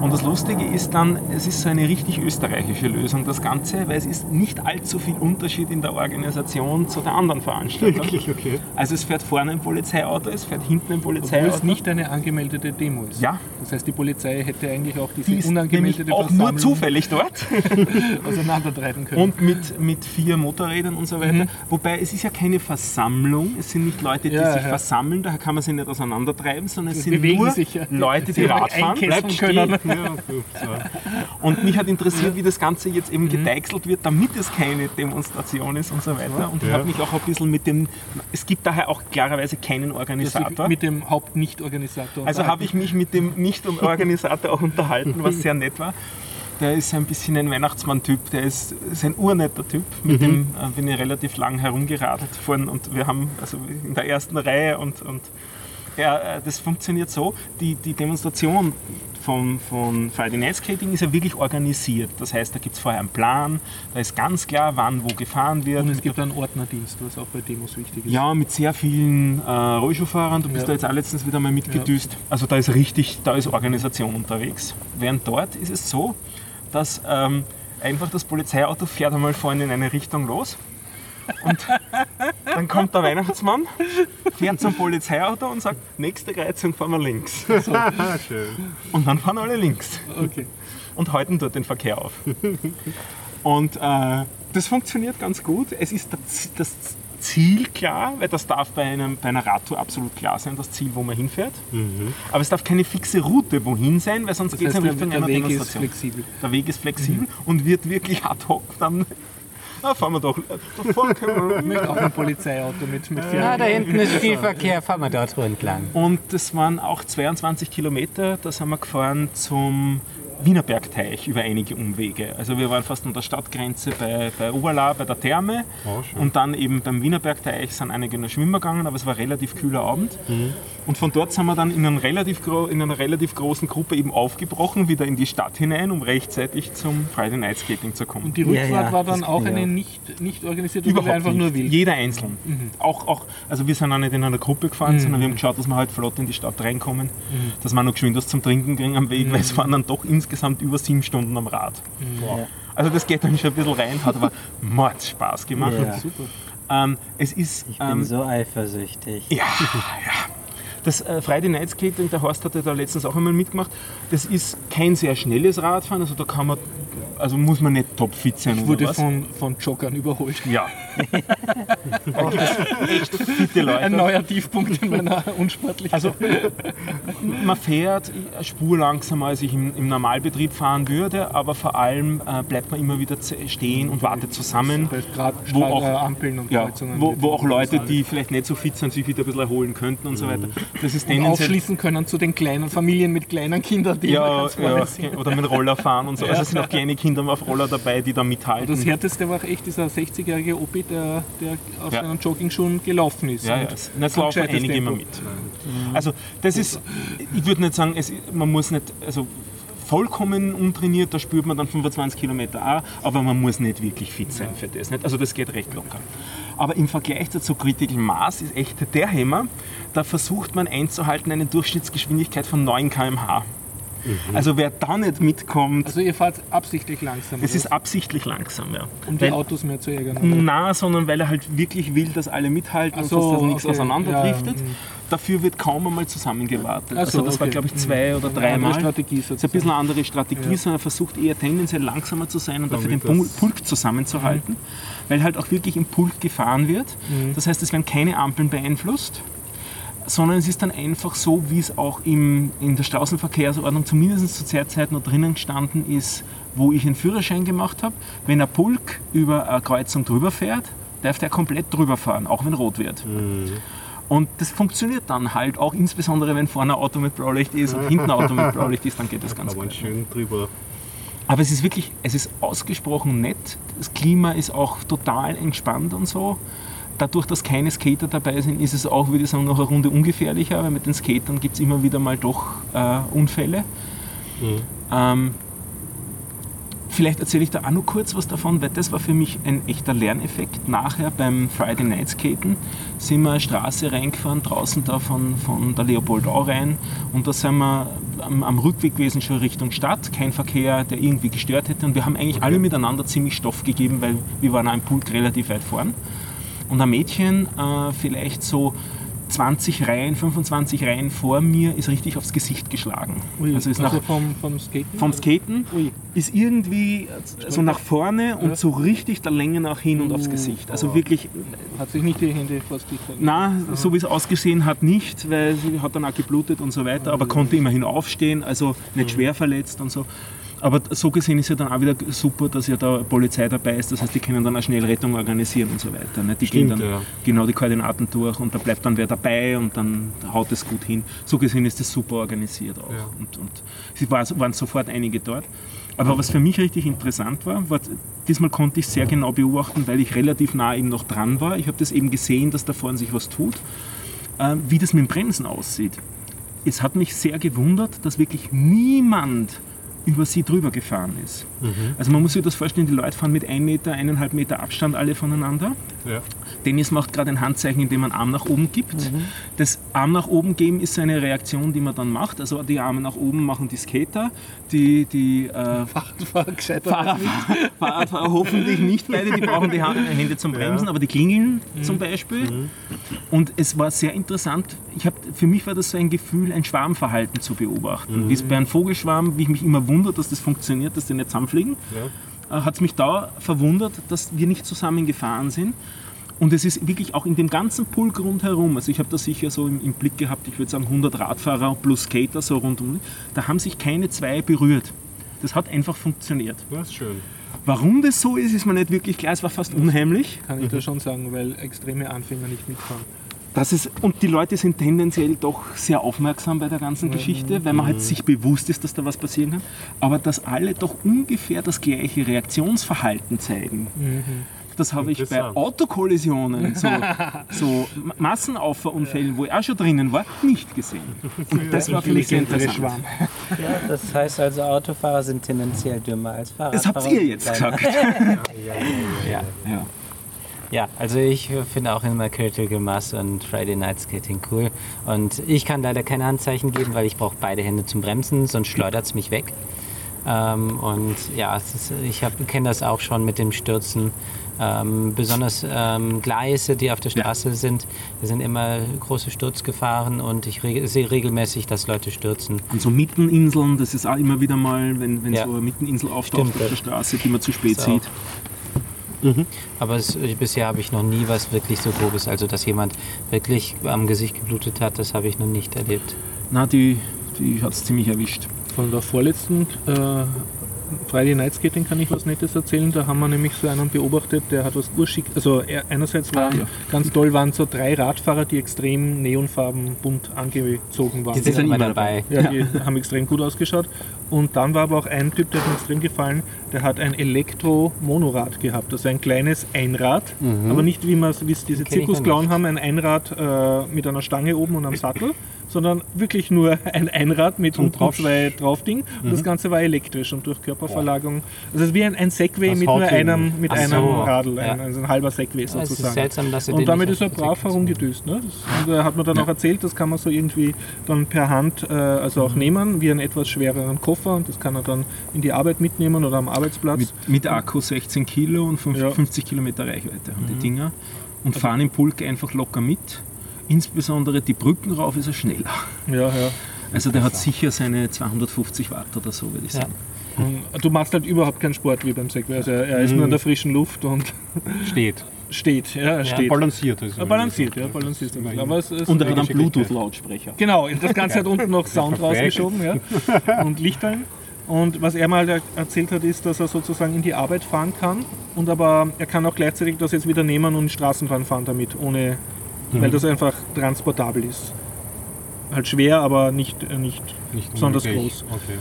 Und das Lustige ist dann, es ist so eine richtig österreichische Lösung, das Ganze, weil es ist nicht allzu viel Unterschied in der Organisation zu der anderen Veranstaltung. Wirklich, okay. Also es fährt vorne ein Polizeiauto, es fährt hinten ein Obwohl Polizeiauto. es nicht eine angemeldete Demo ist. Ja. Das heißt, die Polizei hätte eigentlich auch diese die ist unangemeldete auch nur Versammlung zufällig dort. auseinandertreiben können. Und mit, mit vier Motorrädern und so weiter. Wobei es ist ja keine Versammlung, es sind nicht Leute, die Ja, sich ja. versammeln, daher kann man sie nicht auseinandertreiben, sondern es sind bewegen nur sich ja. Leute, die Sie wollen Rad fahren. einkesseln können. Ja, gut, so. Und mich hat interessiert, wie das Ganze jetzt eben gedeichselt wird, damit es keine Demonstration ist und so weiter. Und ich habe mich auch ein bisschen mit dem, es gibt daher auch klarerweise keinen Organisator. mit dem Hauptnichtorganisator. Also habe ich mich mit dem Nicht-Organisator auch unterhalten, was sehr nett war. Der ist ein bisschen ein Weihnachtsmann-Typ, der ist, ist ein urnetter Typ, mit dem äh, bin ich relativ lang herumgeradelt vorhin und wir haben also in der ersten Reihe und, und äh, das funktioniert so, die, die Demonstration von, von Friday Night Skating ist ja wirklich organisiert. Das heißt, da gibt es vorher einen Plan, da ist ganz klar, wann wo gefahren wird. Und es gibt einen Ordnerdienst, was auch bei Demos wichtig ist. Ja, mit sehr vielen äh, Rollschuhfahrern. Du bist Ja. da jetzt auch letztens wieder mal mitgedüst. Also da ist richtig, da ist Organisation unterwegs. Während dort ist es so, dass ähm, einfach das Polizeiauto fährt einmal vorne in eine Richtung los. Und dann kommt der Weihnachtsmann, fährt zum Polizeiauto und sagt, nächste Kreuzung fahren wir links. Ah, schön. Und dann fahren alle links Okay. und halten dort den Verkehr auf. Und äh, das funktioniert ganz gut. Es ist das- Ziel klar, weil das darf bei, einem, bei einer Radtour absolut klar sein, das Ziel, wo man hinfährt. Aber es darf keine fixe Route wohin sein, weil sonst geht es in der, Richtung der einer Weg ist Demonstration. flexibel. Der Weg ist flexibel und wird wirklich ad hoc dann. Na, fahren wir doch. Da vorne können wir- auch ein Polizeiauto mit, mit Ja, da hinten ist viel Verkehr, fahren wir dort entlang. Und das waren auch 22 Kilometer, da sind wir gefahren zum Wienerbergteich über einige Umwege. Also wir waren fast an der Stadtgrenze bei, bei Oberla, bei der Therme Oh, und dann eben beim Wienerbergteich sind einige noch schwimmen gegangen, aber es war ein relativ kühler Abend. Und von dort sind wir dann in, einem relativ in einer relativ großen Gruppe eben aufgebrochen, wieder in die Stadt hinein, um rechtzeitig zum Friday Night Skating zu kommen. Und die Rückfahrt Ja, ja, war dann das auch eine nicht, nicht organisierte, Überhaupt einfach nicht. nur wild. Jeder einzeln. Auch, auch, also wir sind auch nicht in einer Gruppe gefahren, sondern wir haben geschaut, dass wir halt flott in die Stadt reinkommen, dass wir noch geschwind was zum Trinken kriegen am Weg, weil es waren dann doch insgesamt über sieben Stunden am Rad. Also das geht dann schon ein bisschen rein, hat aber Mord Spaß gemacht. Ja. Super. Ähm, es ist Ich bin ähm, so eifersüchtig. ja, ja. Das äh, Friday Night Skating, der Horst hatte da letztens auch einmal mitgemacht. Das ist kein sehr schnelles Radfahren, also da kann man, also muss man nicht topfit sein Ich oder wurde was. von, von Joggern überholt. ja. da echt fitte Leute. Ein neuer Tiefpunkt in meiner Unsportlichkeit. Also man fährt Spur langsamer, als ich im, im Normalbetrieb fahren würde, aber vor allem äh, bleibt man immer wieder stehen und wartet zusammen. Grad, Wo auch- Ampeln und Ja, Kreuzungen. wo, wo auch Leute, die vielleicht nicht so fit sind, sich wieder ein bisschen erholen könnten und so weiter. Das ist und aufschließen können zu den kleinen Familien mit kleinen Kindern, die ja, ja, oder mit Roller fahren und so. Also es sind auch kleine Kinder auf Roller dabei, die da mithalten. Das härteste war echt dieser 60-jährige Opi, der, der aus Ja. seinen Joggingschuhen gelaufen ist. Ja, ja, das vom laufen einige Tempo. immer mit. Also das ist, ich würde nicht sagen, es, man muss nicht, also vollkommen untrainiert, da spürt man dann 25 Kilometer auch, aber man muss nicht wirklich fit sein für das. Nicht? Also das geht recht locker. Aber im Vergleich dazu Critical Mass ist echt der Hammer, da versucht man einzuhalten eine Durchschnittsgeschwindigkeit von 9 km/h. Also wer da nicht mitkommt, Also ihr fahrt absichtlich langsam, es oder? ist absichtlich langsam. Ja. um die Weil- Autos mehr zu ärgern. oder? na, sondern weil er halt wirklich will, dass alle mithalten Ach und so, dass das nichts okay. auseinanderdriftet. Ja, ja, mhm. Dafür wird kaum einmal zusammengewartet. Ach so, also das war, okay. glaube ich, zwei oder Eine drei andere Mal. Strategie Das ist ein bisschen eine andere Strategie, sondern er versucht eher tendenziell langsamer zu sein und dafür den Damit Pul- das- Pulk zusammenzuhalten, weil halt auch wirklich im Pulk gefahren wird. Das heißt, es werden keine Ampeln beeinflusst, sondern es ist dann einfach so, wie es auch im, in der Straßenverkehrsordnung zumindest zu der noch drinnen gestanden ist, wo ich den Führerschein gemacht habe. Wenn ein Pulk über eine Kreuzung drüber fährt, darf der komplett drüber fahren, auch wenn rot wird. Und das funktioniert dann halt auch, insbesondere wenn vorne ein Auto mit Blaulicht ist und hinten ein Auto mit Blaulicht ist, dann geht das ganz Aber gut. schön drüber. Aber es ist wirklich, es ist ausgesprochen nett. Das Klima ist auch total entspannt und so. Dadurch, dass keine Skater dabei sind, ist es auch, würde ich sagen, noch eine Runde ungefährlicher, weil mit den Skatern gibt es immer wieder mal doch äh, Unfälle. Ähm, vielleicht erzähle ich da auch noch kurz was davon, weil das war für mich ein echter Lerneffekt. Nachher beim Friday Night Skaten sind wir eine Straße reingefahren, draußen da von, von der Leopoldau rein und da sind wir am, am Rückweg gewesen schon Richtung Stadt, kein Verkehr, der irgendwie gestört hätte und wir haben eigentlich alle miteinander ziemlich Stoff gegeben, weil wir waren auch im Pulk relativ weit vorn. Und ein Mädchen, äh, vielleicht so 20 Reihen, 25 Reihen vor mir, ist richtig aufs Gesicht geschlagen. Ui, also ist nach, vom, vom Skaten? vom Skaten Ui. ist irgendwie so nach vorne und Ja. so richtig der Länge nach hin und aufs Gesicht. Also wirklich, Hat sich nicht die Hände Gesicht na, so wie es ausgesehen hat, nicht, weil sie hat dann auch geblutet und so weiter, aber konnte immerhin aufstehen, also nicht schwer verletzt und so. Aber so gesehen ist ja dann auch wieder super, dass ja da Polizei dabei ist. Das heißt, die können dann auch schnell Rettung organisieren und so weiter. Ne? Die Stimmt, gehen dann ja. genau die Koordinaten durch und da bleibt dann wer dabei und dann haut es gut hin. So gesehen ist das super organisiert auch. Ja. Und, und es war, waren sofort einige dort. Aber was für mich richtig interessant war, war, diesmal konnte ich sehr genau beobachten, weil ich relativ nah eben noch dran war. Ich habe das eben gesehen, dass da vorne sich was tut, äh, wie das mit dem Bremsen aussieht. Es hat mich sehr gewundert, dass wirklich niemand über sie drüber gefahren ist. Also man muss sich das vorstellen, die Leute fahren mit 1 Meter, 1,5 Meter Abstand alle voneinander. Ja. Dennis macht gerade ein Handzeichen, indem man Arm nach oben gibt. Das Arm nach oben geben ist so eine Reaktion, die man dann macht. Also die Arme nach oben machen die Skater, die, die äh, Fahrer, Fahrradfahrer hoffentlich nicht beide, die brauchen die Hand- Hände zum Bremsen, aber die klingeln zum Beispiel. Und es war sehr interessant. Ich hab, für mich war das so ein Gefühl, ein Schwarmverhalten zu beobachten. Wie es bei einem Vogelschwarm, wie ich mich immer wundere, dass das funktioniert, dass die nicht zusammenfliegen, äh, hat es mich da verwundert, dass wir nicht zusammen gefahren sind. Und es ist wirklich auch in dem ganzen Pulk rundherum, also ich habe da sicher so im, im Blick gehabt, ich würde sagen 100 Radfahrer plus Skater so rundum, da haben sich keine zwei berührt. Das hat einfach funktioniert. Das ist schön. Warum das so ist, ist mir nicht wirklich klar, es war fast unheimlich. Kann ich da schon sagen, weil extreme Anfänger nicht mitfahren. Das ist, und die Leute sind tendenziell doch sehr aufmerksam bei der ganzen Geschichte, weil man halt sich bewusst ist, dass da was passieren kann. Aber dass alle doch ungefähr das gleiche Reaktionsverhalten zeigen. Das habe ich bei. Autokollisionen, so, so Massenauffahrunfällen, wo ich auch schon drinnen war, nicht gesehen. Und das war für mich sehr interessant. Ja, das heißt also, Autofahrer sind tendenziell dümmer als Fahrradfahrer. Das habt ihr jetzt gesagt. Ja. Ja. Ja, also ich finde auch immer Critical Mass und Friday Night Skating cool. Und ich kann leider keine Handzeichen geben, weil ich brauche beide Hände zum Bremsen, sonst schleudert es mich weg. Ähm, und ja, ist, ich kenne das auch schon mit dem Stürzen. Ähm, besonders ähm, Gleise, die auf der Straße sind, da sind immer große Sturzgefahren und ich reg sehe regelmäßig, dass Leute stürzen. Und so Mitteninseln, das ist auch immer wieder mal, wenn, wenn Ja. so eine Mitteninsel auftaucht Stimmt, auf der Straße, die man zu spät Ist auch- sieht. Aber es, bisher habe ich noch nie was wirklich so grobes, also dass jemand wirklich am Gesicht geblutet hat, das habe ich noch nicht erlebt. Na, die, die hat es ziemlich erwischt. Von der vorletzten äh, Friday Night Skating kann ich was Nettes erzählen. Da haben wir nämlich so einen beobachtet, der hat was urschick. Also er, einerseits waren ja. ganz toll waren so drei Radfahrer, die extrem neonfarben bunt angezogen waren. Die sind immer dabei. Ja, die haben extrem gut ausgeschaut. Und dann war aber auch ein Typ, der hat mir extrem gefallen, der hat ein Elektro-Monorad gehabt. Also ein kleines Einrad, aber nicht wie, man- wie es diese Zirkusclown haben, ein Einrad äh, mit einer Stange oben und einem Sattel, sondern wirklich nur ein Einrad mit unten drauf- zwei Draufding. Und das Ganze war elektrisch und durch Körperverlagerung. Also es ist wie ein, ein Segway Das mit nur einem, mit Ach einem so, Radl, ja. ein, also ein halber Segway Ja, es ist sozusagen. seltsam, dass Und damit ist er brav herumgedüst. Ne? Das, und, äh, hat man dann auch erzählt, das kann man so irgendwie dann per Hand äh, also Mhm. auch nehmen, wie einen etwas schwereren Koffer. Und das kann er dann in die Arbeit mitnehmen oder am Arbeitsplatz. Mit, mit Akku 16 Kilo und fünf- Ja. 50 Kilometer Reichweite haben die Dinger und fahren im Pulk einfach locker mit. Insbesondere die Brücken rauf ist er schneller. ja, ja. Also der hat sicher seine 250 Watt oder so, würde ich Ja. sagen. Und du machst halt überhaupt keinen Sport wie beim Segway. Also er, ist nur in der frischen Luft und Steht. steht. Ja, er steht. Balanciert. ist Er balanciert, ja, balanciert. Aber es, es Und er hat einen. Bluetooth-Lautsprecher. Genau, das Ganze hat unten noch Sound rausgeschoben ja. und Lichteln. Und was er mal erzählt hat, ist, dass er sozusagen in die Arbeit fahren kann und aber er kann auch gleichzeitig das jetzt wieder nehmen und in Straßenbahn fahren damit, ohne, weil das einfach transportabel ist. Halt schwer, aber nicht, äh, nicht Nicht besonders groß. Okay.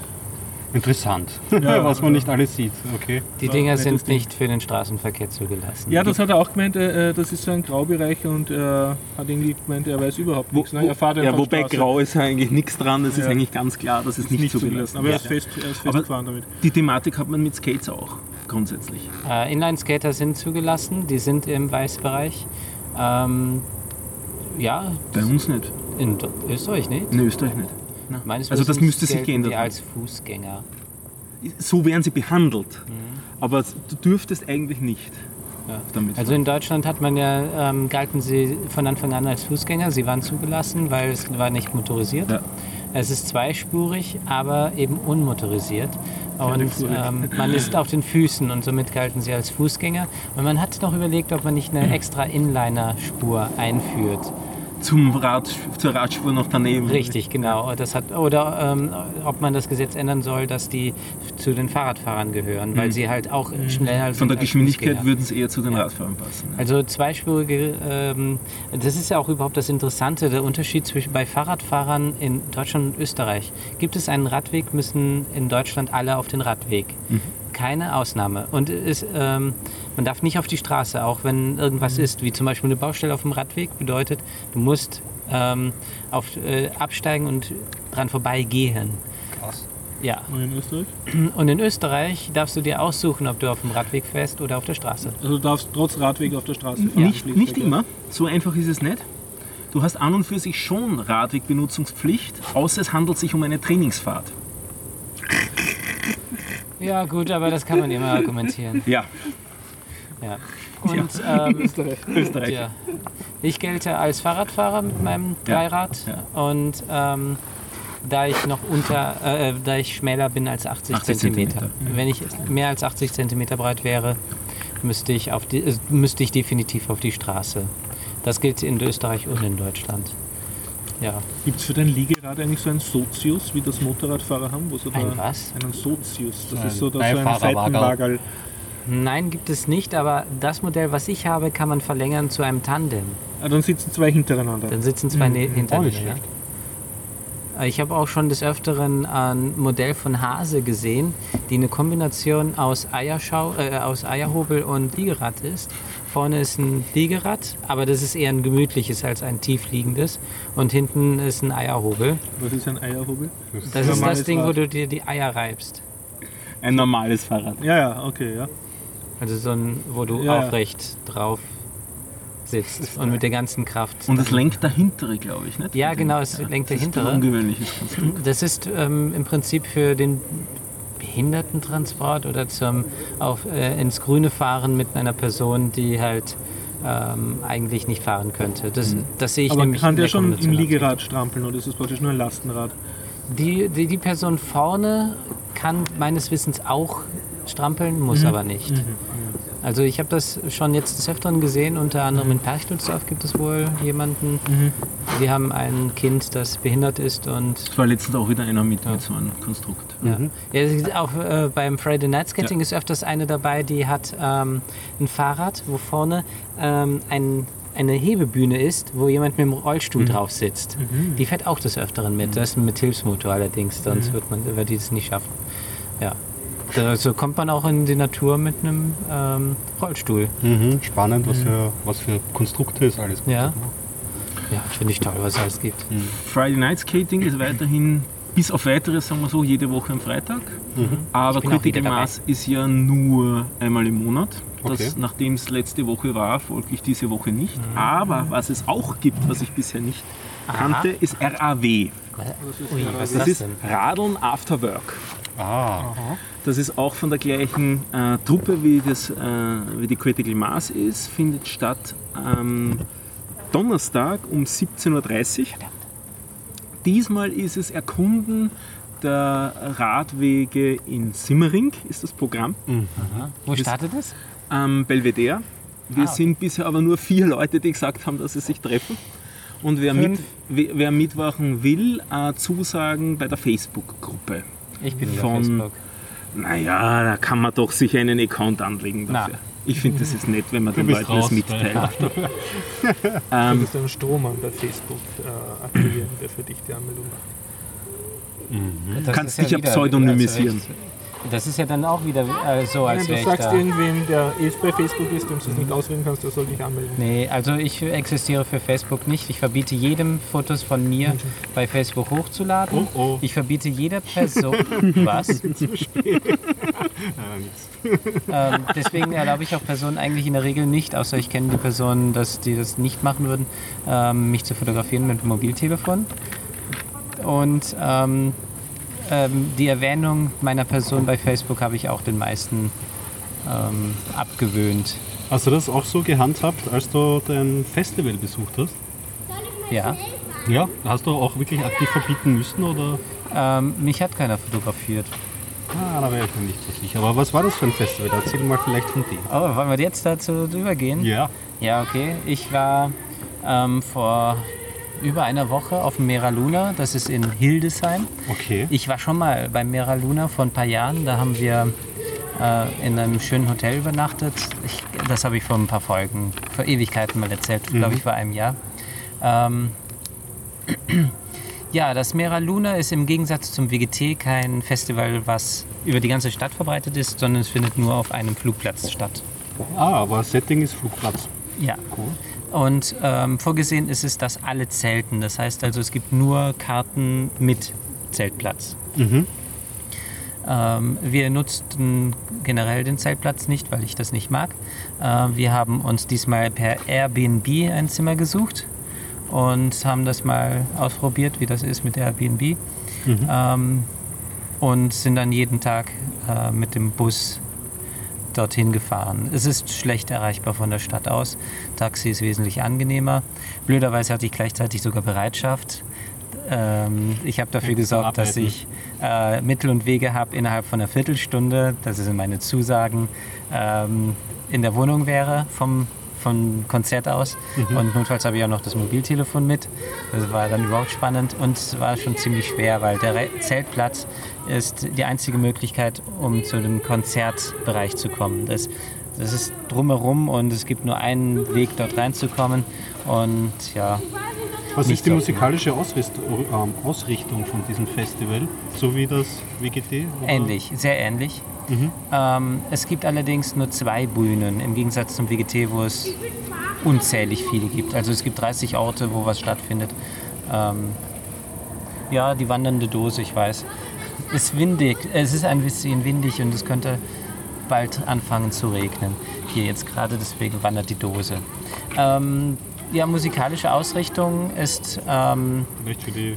Interessant, was man nicht alles sieht. Okay. Die Dinger sind nicht für den Straßenverkehr zugelassen. Ja, das hat er auch gemeint, äh, äh, das ist so ein Graubereich und er hat irgendwie gemeint, er weiß überhaupt Wo, nichts. ne? Er fährt ja, wobei Straße. grau ist eigentlich nichts dran, das ist Ja. eigentlich ganz klar, das ist nicht, nicht zugelassen. zugelassen. Aber er Ja. ist, fest, er ist festgefahren damit. Die Thematik hat man mit Skates auch, grundsätzlich. Äh, Inline-Skater sind zugelassen, die sind im Weißbereich. Ähm, ja, Bei uns nicht. in Österreich nicht. In Österreich nicht. Meines Also das müsste sich geändert als Fußgänger. So werden sie behandelt. Mhm. Aber du dürftest eigentlich nicht Ja. damit Also in Deutschland hat man ja, ähm, galten sie von Anfang an als Fußgänger. Sie waren zugelassen, weil es war nicht motorisiert. Ja. Es ist zweispurig, aber eben unmotorisiert. Und ähm, man ist auf den Füßen und somit galten sie als Fußgänger. Und man hat noch überlegt, ob man nicht eine extra Inliner-Spur einführt. Zum Rad, zur Radspur noch daneben. Richtig, genau. Das hat, oder ähm, ob man das Gesetz ändern soll, dass die zu den Fahrradfahrern gehören, weil sie halt auch schneller sind Von der Geschwindigkeit würden sie eher zu den Radfahrern passen. Also zweispurige, ähm, das ist ja auch überhaupt das Interessante, der Unterschied zwischen bei Fahrradfahrern in Deutschland und Österreich. Gibt es einen Radweg, müssen in Deutschland alle auf den Radweg. Keine Ausnahme. Und es, ähm, man darf nicht auf die Straße, auch wenn irgendwas ist, wie zum Beispiel eine Baustelle auf dem Radweg, bedeutet, du musst ähm, auf, äh, absteigen und dran vorbeigehen. Krass. Ja, Und in Österreich? und in Österreich darfst du dir aussuchen, ob du auf dem Radweg fährst oder auf der Straße. Also du darfst trotz Radweg auf der Straße fahren. Nicht, nicht immer, so einfach ist es nicht. Du hast an und für sich schon Radwegbenutzungspflicht, außer es handelt sich um eine Trainingsfahrt. Ja, gut, aber das kann man immer argumentieren. Ja, Ja. Und ähm, Österreich. ja. ich gelte als Fahrradfahrer mit meinem Ja, Dreirad und ähm, da ich noch unter, äh, da ich schmäler bin als 80, 80 Zentimeter. Zentimeter. Wenn ich mehr als 80 Zentimeter breit wäre, müsste ich, auf die, äh, müsste ich definitiv auf die Straße. Das gilt in Österreich und in Deutschland. Ja. Gibt es für dein Liegerad eigentlich so einen Sozius, wie das Motorradfahrer haben? Wo so da Ein was? Einen Sozius. Das So ist so, ein da so ein. Seitenwagerl. Nein, gibt es nicht, aber das Modell, was ich habe, kann man verlängern zu einem Tandem. Ah, dann sitzen zwei hintereinander. Dann sitzen zwei auch hintereinander. nicht Ja. schlecht. Ich habe auch schon des Öfteren ein Modell von Hase gesehen, die eine Kombination aus, Eierschau, äh, aus Eierhobel und Liegerad ist. Vorne ist ein Liegerad, aber das ist eher ein gemütliches als ein tiefliegendes. Und hinten ist ein Eierhobel. Was ist ein Eierhobel? Das ist Normales das Ding, wo Rad. du dir die Eier reibst. Ein normales Fahrrad. Ja, ja, okay, ja. Also so ein, wo du Ja, ja. aufrecht drauf sitzt und mit der ganzen Kraft. Und das lenkt der hintere, glaube ich, nicht? Ja, genau, es lenkt der Das ist ein hintere. ungewöhnliches Konstrukt. Das ist ähm, im Prinzip für den Behindertentransport oder zum auf, äh, ins Grüne fahren mit einer Person, die halt ähm, eigentlich nicht fahren könnte. Das, das sehe ich Aber nämlich kann der der schon im. Liegerad strampeln oder ist das praktisch nur ein Lastenrad? Die, die, die Person vorne kann meines Wissens auch strampeln, muss Mhm. aber nicht. Also ich habe das schon jetzt des Öfteren gesehen, unter anderem in Perchtoldsdorf gibt es wohl jemanden, Mhm. die haben ein Kind, das behindert ist und Es war letztens auch wieder einer mit, mit so einem Konstrukt. Ja. ja es ist auch äh, beim Friday Night Skating ist öfters eine dabei, die hat ähm, ein Fahrrad, wo vorne ähm, ein, eine Hebebühne ist, wo jemand mit dem Rollstuhl drauf sitzt. Die fährt auch des Öfteren mit. Das ist mit Hilfsmotor allerdings, sonst wird man wird die das nicht schaffen. Ja. Da- So kommt man auch in die Natur mit einem ähm, Rollstuhl. Mhm. Spannend, was für, was für Konstrukte es alles gibt. Ja. Ja, finde ich toll, was es alles gibt. Friday Night Skating ist weiterhin, bis auf weiteres, sagen wir so, jede Woche am Freitag. Aber bin auch Critical. Mass ist ja nur einmal im Monat. Das, Okay. Nachdem es letzte Woche war, folglich diese Woche nicht. Aber was es auch gibt, was ich bisher nicht kannte, ist RAW. Ui, was ist Das das ist denn? Radeln After Work. Ah, Das ist auch von der gleichen äh, Truppe wie, das, äh, wie die Critical Mass ist, findet statt am Donnerstag um 17.30 Uhr. Diesmal ist es Erkunden der Radwege in Simmering, ist das Programm, Wo startet es? am Belvedere. Wir Ah. sind bisher aber nur vier Leute, die gesagt haben, dass sie sich treffen. Und wer, mit, wer mitmachen will, äh, zusagen bei der Facebook-Gruppe. Ich bin Von- Facebook. Naja, da kann man doch sich einen Account anlegen dafür. Ich finde, das ist nett, wenn man den bist Leuten das raus, mitteilt. Du ähm, musst einen Strohmann bei Facebook äh, aktivieren, der für dich die Anmeldung macht. Das Kannst dich ja wieder- pseudonymisieren. Das ist ja dann auch wieder äh, so, als wäre du ich sagst da. irgendwem, der eh bei Facebook ist, dem du es nicht ausreden kannst, der soll dich anmelden. Nee, also ich existiere für Facebook nicht. Ich verbiete jedem Fotos von mir bei Facebook hochzuladen. Oh, oh. Ich verbiete jeder Person. Was? ähm, deswegen erlaube ich auch Personen eigentlich in der Regel nicht, außer ich kenne die Personen, dass die das nicht machen würden, ähm, mich zu fotografieren mit dem Mobiltelefon. Und ähm, ähm, die Erwähnung meiner Person bei Facebook habe ich auch den meisten ähm, abgewöhnt. Hast du das auch so gehandhabt, als du dein Festival besucht hast? Ja. Ja. Hast du auch wirklich aktiv verbieten müssen oder? Ähm, mich hat keiner fotografiert. Ah, da wäre ich mir nicht so sicher. Aber was war das für ein Festival? Erzähl mal vielleicht von dem. Oh, wollen wir jetzt dazu übergehen? Ja. Ja, okay. Ich war ähm, vor über einer Woche auf dem Mera Luna. Das ist in Hildesheim. Okay. Ich war schon mal beim Mera Luna vor ein paar Jahren. Da haben wir äh, in einem schönen Hotel übernachtet. Ich, das habe ich vor ein paar Folgen, vor Ewigkeiten mal erzählt. Glaube ich, vor einem Jahr. Ähm, ja, das Mera Luna ist im Gegensatz zum WGT kein Festival, was über die ganze Stadt verbreitet ist, sondern es findet nur auf einem Flugplatz statt. Ah, aber Setting ist Flugplatz. Ja. Cool. Und ähm, vorgesehen ist es, dass alle zelten. Das heißt also, es gibt nur Karten mit Zeltplatz. Mhm. Ähm, wir nutzten generell den Zeltplatz nicht, weil ich das nicht mag. Äh, wir haben uns diesmal per Airbnb ein Zimmer gesucht und haben das mal ausprobiert, wie das ist mit Airbnb. Ähm, und sind dann jeden Tag äh, mit dem Bus dorthin gefahren. Es ist schlecht erreichbar von der Stadt aus. Taxi ist wesentlich angenehmer. Blöderweise hatte ich gleichzeitig sogar Bereitschaft. Ähm, ich habe dafür gesorgt, dass ich äh, Mittel und Wege habe innerhalb von einer Viertelstunde, das sind meine Zusagen, ähm, in der Wohnung wäre vom, vom Konzert aus. Und notfalls habe ich auch noch das Mobiltelefon mit. Das war dann überhaupt spannend und es war schon ziemlich schwer, weil der Re Zeltplatz ist die einzige Möglichkeit, um zu dem Konzertbereich zu kommen. Das, das ist drumherum und es gibt nur einen Weg, dort reinzukommen. Und ja, Was Nicht ist die musikalische ähm, Ausrichtung von diesem Festival? So wie das WGT? oder? Ähnlich, sehr ähnlich. Ähm, es gibt allerdings nur zwei Bühnen, im Gegensatz zum WGT, wo es unzählig viele gibt. Also es gibt 30 Orte, wo was stattfindet. Ähm, ja, die wandernde Dose, ich weiß. Es ist windig, es ist ein bisschen windig und es könnte bald anfangen zu regnen. Hier jetzt gerade, deswegen wandert die Dose. Ähm, ja, musikalische Ausrichtung ist ähm,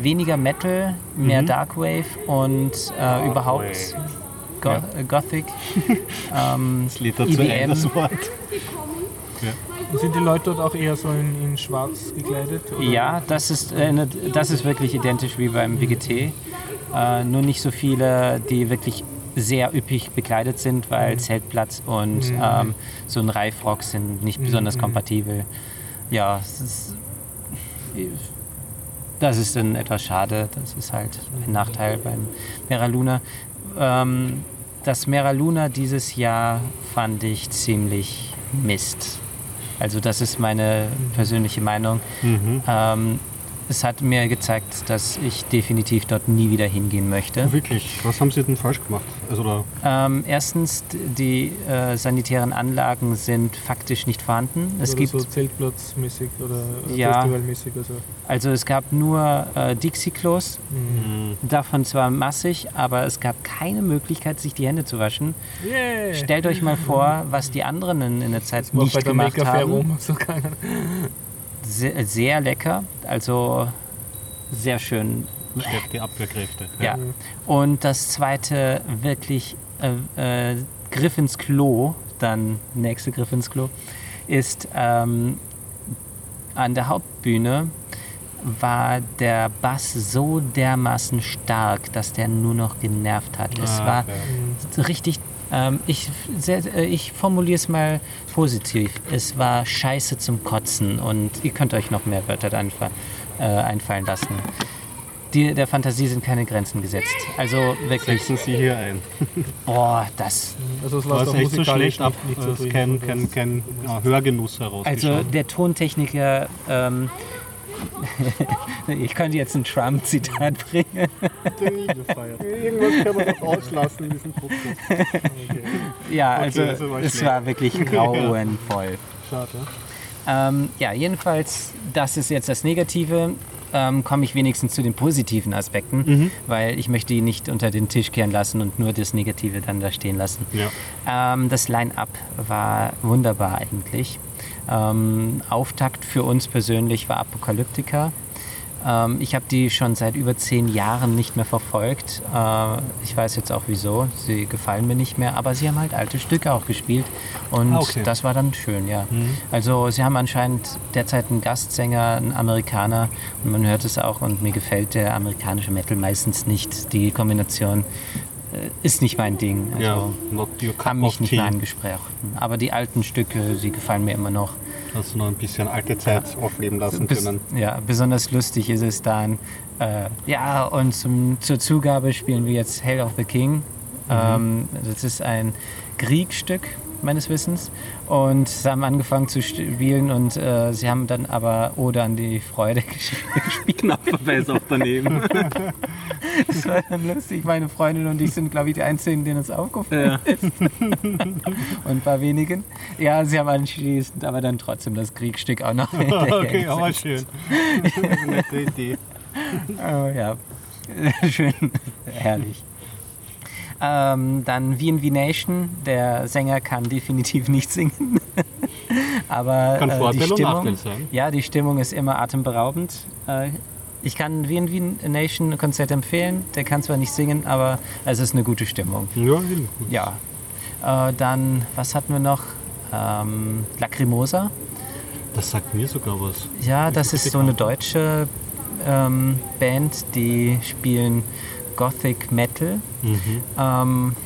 weniger Metal, mehr Darkwave und äh, überhaupt Go Ja. äh, Gothic. ähm, das Lied dazu ein, IBM. das Wort. Und sind die Leute dort auch eher so in, in schwarz gekleidet? Oder? Ja, das ist, äh, ne- das ist wirklich identisch wie beim WGT. Äh, nur nicht so viele, die wirklich sehr üppig bekleidet sind, weil Zeltplatz und ähm, so ein Reifrock sind nicht besonders kompatibel. Ja, ist, das ist dann etwas schade. Das ist halt ein Nachteil beim Mera Luna. Ähm, das Mera Luna dieses Jahr fand ich ziemlich Mist. Also das ist meine persönliche Meinung. Ähm, es hat mir gezeigt, dass ich definitiv dort nie wieder hingehen möchte. Wirklich, was haben Sie denn falsch gemacht? Also da, Ähm, erstens, die äh, sanitären Anlagen sind faktisch nicht vorhanden. Es oder gibt so zeltplatzmäßig oder Ja. festivalmäßig. Also. also es gab nur äh, Dixie-Klos, Mhm. davon zwar massig, aber es gab keine Möglichkeit, sich die Hände zu waschen. Yeah. Stellt euch mal vor, was die anderen in, in der Zeit bei nicht der gemacht haben. rum so. Sehr, sehr lecker, also sehr schön stärkt die Abwehrkräfte. Ja. Und das zweite wirklich äh, äh, Griff ins Klo, dann nächste Griff ins Klo, ist ähm, an der Hauptbühne war der Bass so dermaßen stark, dass der nur noch genervt hat. Es Ah, war okay. richtig, ähm, ich, äh, ich formuliere es mal positiv. Es war scheiße zum Kotzen und ihr könnt euch noch mehr Wörter einfach, äh, einfallen lassen. Die, der Fantasie sind keine Grenzen gesetzt. Also wirklich, Setzen Sie hier ein. boah, das. Also es War echt so schlecht ab, nicht, nicht so dass drin. kein, Also kein, das- kein ja, Hörgenuss heraus. Also der Tontechniker ähm, Ich könnte jetzt ein Trump-Zitat bringen. Irgendwas kann man doch auslassen in diesem Podcast. Okay. Ja, also war es war wirklich grauenvoll. Schade. Ähm, ja, jedenfalls, das ist jetzt das Negative. Ähm, komme ich wenigstens zu den positiven Aspekten, Mhm. weil ich möchte ihn nicht unter den Tisch kehren lassen und nur das Negative dann da stehen lassen. Ja. Ähm, das Line-up war wunderbar eigentlich. Ähm, Auftakt für uns persönlich war Apokalyptika. Ähm, ich habe die schon seit über zehn Jahren nicht mehr verfolgt. Äh, ich weiß jetzt auch wieso. Sie gefallen mir nicht mehr, aber sie haben halt alte Stücke auch gespielt und Ah, okay. das war dann schön, ja. Also sie haben anscheinend derzeit einen Gastsänger, einen Amerikaner und man hört es auch und mir gefällt der amerikanische Metal meistens nicht. Die Kombination ist nicht mein Ding. Also, ja, not your cup haben mich nicht tea. mehr angesprochen. Aber die alten Stücke, sie gefallen mir immer noch. Hast du noch ein bisschen alte Zeit aufleben lassen Bes können. ja, besonders lustig ist es dann. Äh, ja, und zum, zur Zugabe spielen wir jetzt Hail of the King. Ähm, das ist ein Kriegstück meines Wissens. Und sie haben angefangen zu spielen und äh, sie haben dann aber Ode an die Freude gespielt. Knappverweis auch daneben. Das war dann lustig. Meine Freundin und ich sind, glaube ich, die Einzigen, denen es aufgefallen Ja. ist. und ein paar wenigen. Ja, sie haben anschließend aber dann trotzdem das Kriegsstück auch noch Okay, aber schön. Nette Idee. Oh, ja, schön, herrlich. Ähm, dann VNV Nation, der Sänger kann definitiv nicht singen. Aber äh, die Stimmung, ja, die Stimmung ist immer atemberaubend. Äh, ich kann VNV Nation ein Konzert empfehlen. Der kann zwar nicht singen, aber es ist eine gute Stimmung. Ja, Ja. Äh, dann, was hatten wir noch? Ähm, Lacrimosa. das sagt mir sogar was. Ja, das ist so eine deutsche ähm, Band, die spielen Gothic Metal. Mhm. Ähm,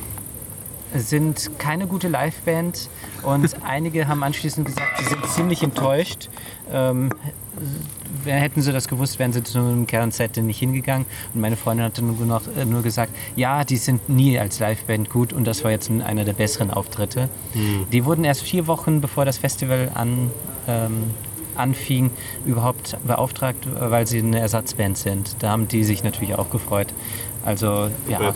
sind keine gute Liveband und einige haben anschließend gesagt, sie sind ziemlich enttäuscht. Ähm, wer- hätten sie das gewusst, wären sie zu einem Kernset nicht hingegangen. Und meine Freundin hatte nur, noch, äh, nur gesagt, ja, die sind nie als Liveband gut und das war jetzt ein- einer der besseren Auftritte. Die wurden erst vier Wochen bevor das Festival an, ähm, anfing, überhaupt beauftragt, weil sie eine Ersatzband sind. Da haben die sich natürlich auch gefreut. Also ja,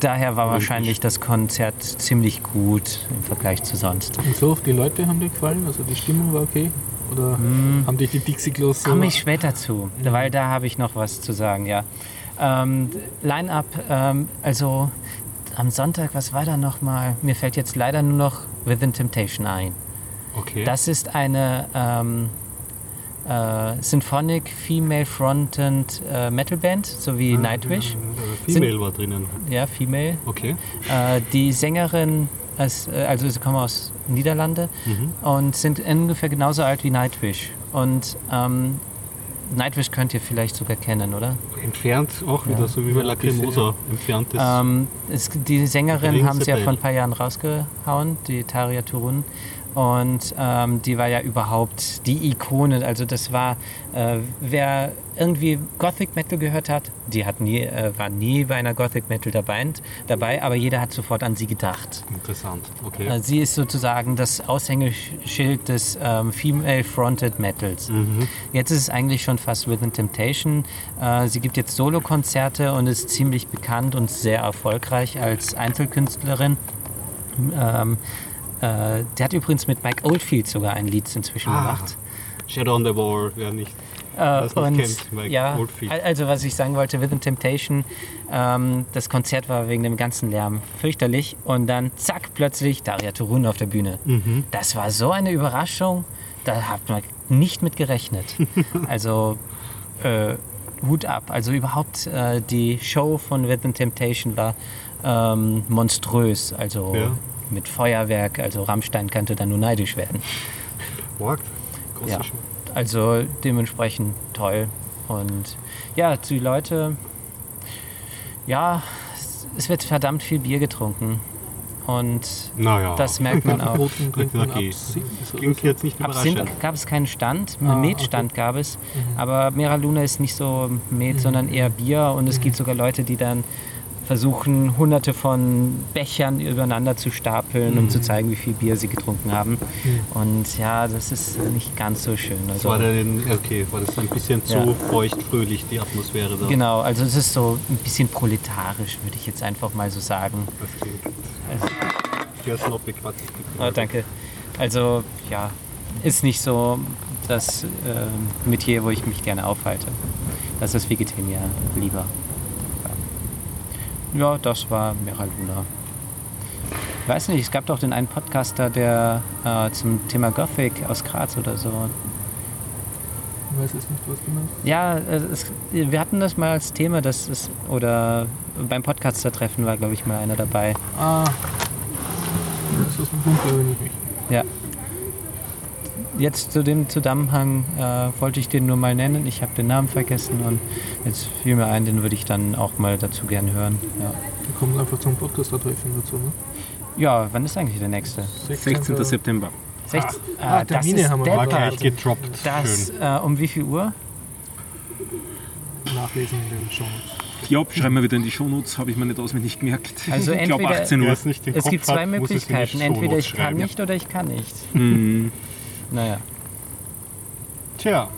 daher war wahrscheinlich das Konzert ziemlich gut im Vergleich zu sonst. Und so, die Leute haben dir gefallen? Also die Stimmung war okay? Oder haben dich die Dixie Klos so... Komme ich später zu, weil da habe ich noch was zu sagen, ja. Ähm, Line-up, ähm, also am Sonntag, was war da nochmal? Mir fällt jetzt leider nur noch Within Temptation ein. Okay. Das ist eine ähm, äh, Symphonic Female Fronted äh, Metal Band, so wie Nightwish. Äh, Female war drinnen. Ja, Female. Okay. Äh, die Sängerin, ist, äh, also sie kommen aus Niederlande Mhm. und sind ungefähr genauso alt wie Nightwish. Und ähm, Nightwish könnt ihr vielleicht sogar kennen, oder? Entfernt auch wieder, so wie bei Lacrimosa. Entfernt ist. Ähm, es, die Sängerin haben sie ja vor ein paar Jahren rausgehauen, die Taria Turun. Und ähm, die war ja überhaupt die Ikone. Also das war, äh, wer irgendwie Gothic Metal gehört hat, die hat nie, äh, war nie bei einer Gothic Metal dabei, dabei, aber jeder hat sofort an sie gedacht. Interessant. Okay. Äh, Sie ist sozusagen das Aushängeschild des ähm, Female-Fronted Metals. Mhm. Jetzt ist es eigentlich schon fast Within Temptation. Äh, sie gibt jetzt Solokonzerte und ist ziemlich bekannt und sehr erfolgreich als Einzelkünstlerin. Ähm, äh, der hat übrigens mit Mike Oldfield sogar ein Lied inzwischen Ah, gemacht. Shadow on the Wall, wer nicht. Äh, das nicht und kennt, Mike ja, Oldfield. al- also was ich sagen wollte, Within Temptation, ähm, das Konzert war wegen dem ganzen Lärm fürchterlich und dann zack, plötzlich Daria Turun auf der Bühne. Mhm. Das war so eine Überraschung, da hat man nicht mit gerechnet. Also äh, Hut ab. Also überhaupt äh, die Show von Within Temptation war ähm, monströs. Also Ja. Mit Feuerwerk. Also Rammstein könnte da nur neidisch werden. Markt. Große Ja. Also dementsprechend toll. Und ja, die Leute, ja, es- wird verdammt viel Bier getrunken. Und Naja. das merkt man auch. Roten trinken Okay. Absinth Klingt jetzt nicht Absinth gab es keinen Stand, Ah, einen Metstand gab es, aber Mera Luna ist nicht so Met, sondern eher Bier und es gibt sogar Leute, die dann versuchen hunderte von Bechern übereinander zu stapeln, um Mhm. zu zeigen, wie viel Bier sie getrunken haben. Und ja, das ist nicht ganz so schön. Das Also, war, der, okay, war das ein bisschen zu Ja. feucht, fröhlich, die Atmosphäre da? genau, also es ist so ein bisschen proletarisch, würde ich jetzt einfach mal so sagen. Verstehe. Also, Sehr snobbig, was ich Oh, danke. Also, ja, ist nicht so das ähm, Metier, wo ich mich gerne aufhalte. Das ist Vegetarier lieber. Ja. das war Mera Luna. Ich weiß nicht, es gab doch den einen Podcaster, der äh, zum Thema Gothic aus Graz oder so. Ich weiß jetzt nicht, was du meinst. Ja, es, wir hatten das mal als Thema, das ist, oder beim Podcaster-Treffen war, glaube ich, mal einer dabei. Ah, das ist ein Bunker, wenn ich mich. Ja. Jetzt zu dem Zusammenhang äh, wollte ich den nur mal nennen. Ich habe den Namen vergessen und jetzt fiel mir ein, den würde ich dann auch mal dazu gern hören. Ja, Wir kommen einfach zum Podcast-Treffen dazu, ne? ja wann ist eigentlich der nächste? 16. September. 16. Ah, das Termine ist haben wir gehabt. gedroppt. Das äh, um wie viel Uhr? Nachlesen in den Shownotes. Ja, schreiben wir wieder in die Shownotes, habe ich mir nicht auswendig gemerkt. Also ich glaube entweder- 18 Wer Uhr. es Es gibt zwei Möglichkeiten. Entweder ich kann schreiben. nicht oder ich kann nicht. Hm. Naja. Tja.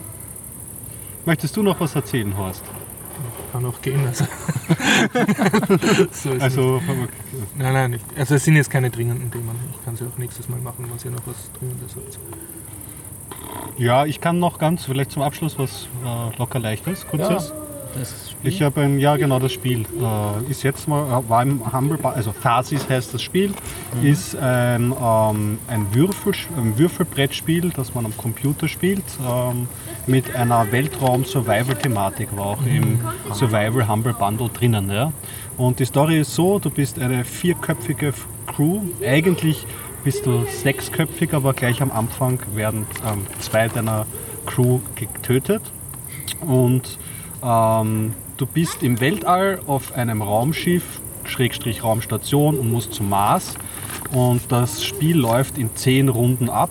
Möchtest du noch was erzählen, Horst? Kann auch gehen. Also, so ist Also. Nein, nein, nicht. Also es sind jetzt keine dringenden Themen. Ich kann sie auch nächstes Mal machen, wenn ihr noch was Dringendes habt. ja, ich kann noch ganz, vielleicht zum Abschluss was äh, locker leichtes, kurzes. Das Spiel. Ich habe ein, ja genau das Spiel. Äh, ist jetzt mal, äh, war im Humble also Phasis heißt das Spiel, ist ein, ähm, ein, Würfel, ein Würfelbrettspiel, das man am Computer spielt, ähm, mit einer Weltraum-Survival-Thematik, war auch im Survival Humble Bundle drinnen. Ja? Und die Story ist so, du bist eine vierköpfige Crew, eigentlich bist du sechsköpfig, aber gleich am Anfang werden ähm, zwei deiner Crew getötet. Und ähm, du bist im Weltall auf einem Raumschiff, Schrägstrich Raumstation und musst zum Mars. Und das Spiel läuft in zehn Runden ab.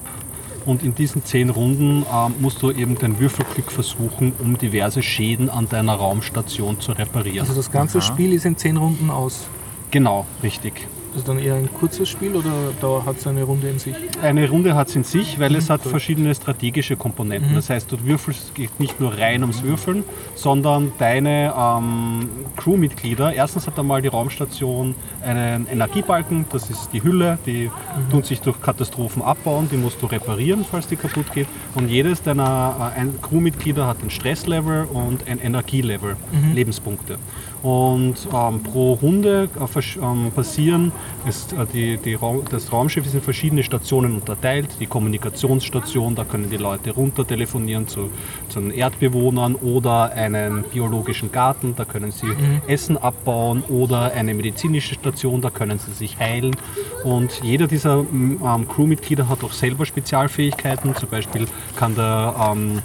Und in diesen zehn Runden ähm, musst du eben dein Würfelglück versuchen, um diverse Schäden an deiner Raumstation zu reparieren. Also das ganze Spiel ist in 10 Runden aus. Genau, richtig. Ist dann eher ein kurzes Spiel oder da hat es eine Runde in sich? Eine Runde hat es in sich, weil es hat verschiedene strategische Komponenten. Das heißt, du würfelst nicht nur rein ums Würfeln, sondern deine ähm, Crewmitglieder. Erstens hat einmal die Raumstation einen Energiebalken, das ist die Hülle, die tun sich durch Katastrophen abbauen, die musst du reparieren, falls die kaputt geht. Und jedes deiner äh, Crewmitglieder hat ein Stresslevel und ein Energielevel, Lebenspunkte. Und ähm, pro Runde äh, ähm, passieren, ist, äh, die, die Raum, das Raumschiff ist in verschiedene Stationen unterteilt. Die Kommunikationsstation, da können die Leute runter telefonieren zu, zu den Erdbewohnern oder einen biologischen Garten, da können sie Essen abbauen oder eine medizinische Station, da können sie sich heilen. Und jeder dieser ähm, Crewmitglieder hat auch selber Spezialfähigkeiten. Zum Beispiel kann der ähm,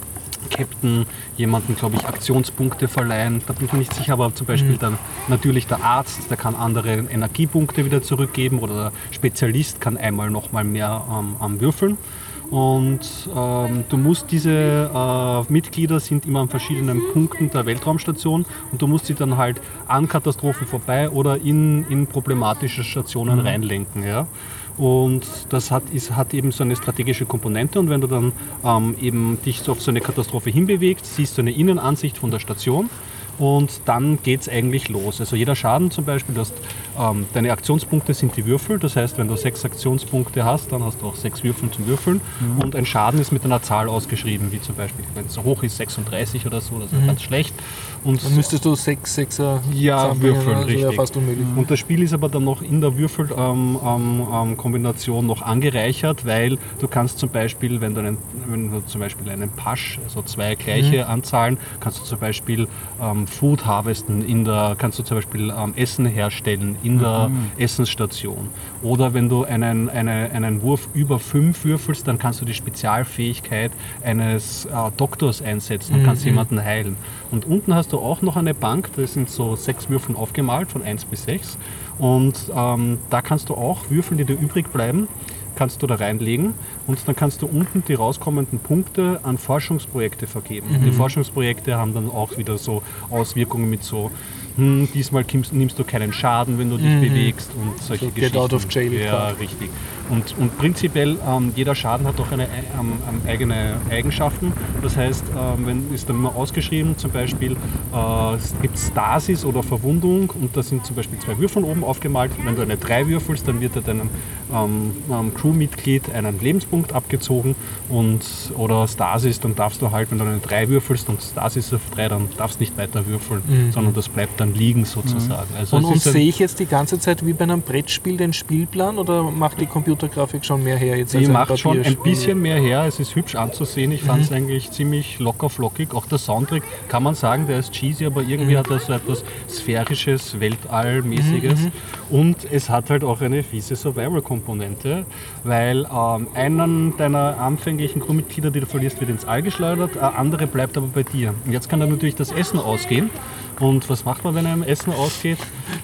Captain jemanden, glaube ich, Aktionspunkte verleihen. Da bin ich mir nicht sicher, aber zum Beispiel dann natürlich der Arzt, der kann andere Energiepunkte wieder zurückgeben oder der Spezialist kann einmal noch mal mehr ähm, am Würfeln. Und ähm, du musst diese äh, Mitglieder sind immer an verschiedenen Punkten der Weltraumstation und du musst sie dann halt an Katastrophen vorbei oder in, in problematische Stationen reinlenken. Ja? Und das hat, ist, hat eben so eine strategische Komponente und wenn du dann ähm, eben dich auf so eine Katastrophe hinbewegst, siehst du eine Innenansicht von der Station und dann geht es eigentlich los. Also jeder Schaden zum Beispiel, du hast, ähm, deine Aktionspunkte sind die Würfel, das heißt, wenn du sechs Aktionspunkte hast, dann hast du auch sechs Würfel zum Würfeln und ein Schaden ist mit einer Zahl ausgeschrieben, wie zum Beispiel, wenn es so hoch ist, 36 oder so, das ist ganz schlecht. Und Dann müsstest du 6, 6er Ja, würfeln, wäre richtig. fast unmöglich. und das Spiel ist aber dann noch in der Würfelkombination noch angereichert, weil du kannst zum Beispiel, wenn du, einen, wenn du zum Beispiel einen Pasch, also zwei gleiche Anzahlen, kannst du zum Beispiel ähm, Food harvesten, in der, kannst du zum Beispiel ähm, Essen herstellen in der Essensstation. Oder wenn du einen, eine, einen Wurf über fünf würfelst, dann kannst du die Spezialfähigkeit eines äh, Doktors einsetzen und kannst jemanden heilen. Und unten hast du auch noch eine Bank, da sind so sechs Würfeln aufgemalt, von 1 bis 6. Und ähm, da kannst du auch Würfel, die dir übrig bleiben, kannst du da reinlegen und dann kannst du unten die rauskommenden Punkte an Forschungsprojekte vergeben. Die Forschungsprojekte haben dann auch wieder so Auswirkungen mit so hm, diesmal nimmst du keinen Schaden, wenn du dich bewegst und solche Mhm. So, get Geschichten. out of jail Ja, richtig. Und, und prinzipiell, ähm, jeder Schaden hat auch eine, ähm, ähm, eigene Eigenschaften. Das heißt, ähm, wenn ist dann immer ausgeschrieben, zum Beispiel äh, es gibt Stasis oder Verwundung und da sind zum Beispiel zwei Würfel oben aufgemalt. Wenn du eine 3 würfelst, dann wird dir deinem ähm, ähm, Crewmitglied einen Lebenspunkt abgezogen und oder Stasis, dann darfst du halt, wenn du eine 3 würfelst und Stasis auf 3, dann darfst nicht weiter würfeln, sondern das bleibt dann liegen sozusagen. Also Und, und sehe ich jetzt die ganze Zeit wie bei einem Brettspiel den Spielplan oder macht die Computergrafik schon mehr her jetzt Die macht schon ein bisschen mehr her, es ist hübsch anzusehen. Ich fand es eigentlich ziemlich locker flockig. Auch der Soundtrack kann man sagen, der ist cheesy, aber irgendwie hat er so etwas sphärisches, Weltallmäßiges. Und es hat halt auch eine fiese Survival-Komponente, weil ähm, einen deiner anfänglichen Crewmitglieder, die du verlierst, wird ins All geschleudert, ein andere bleibt aber bei dir. Und jetzt kann dann natürlich das Essen ausgehen. Und was macht man, wenn einem Essen ausgeht?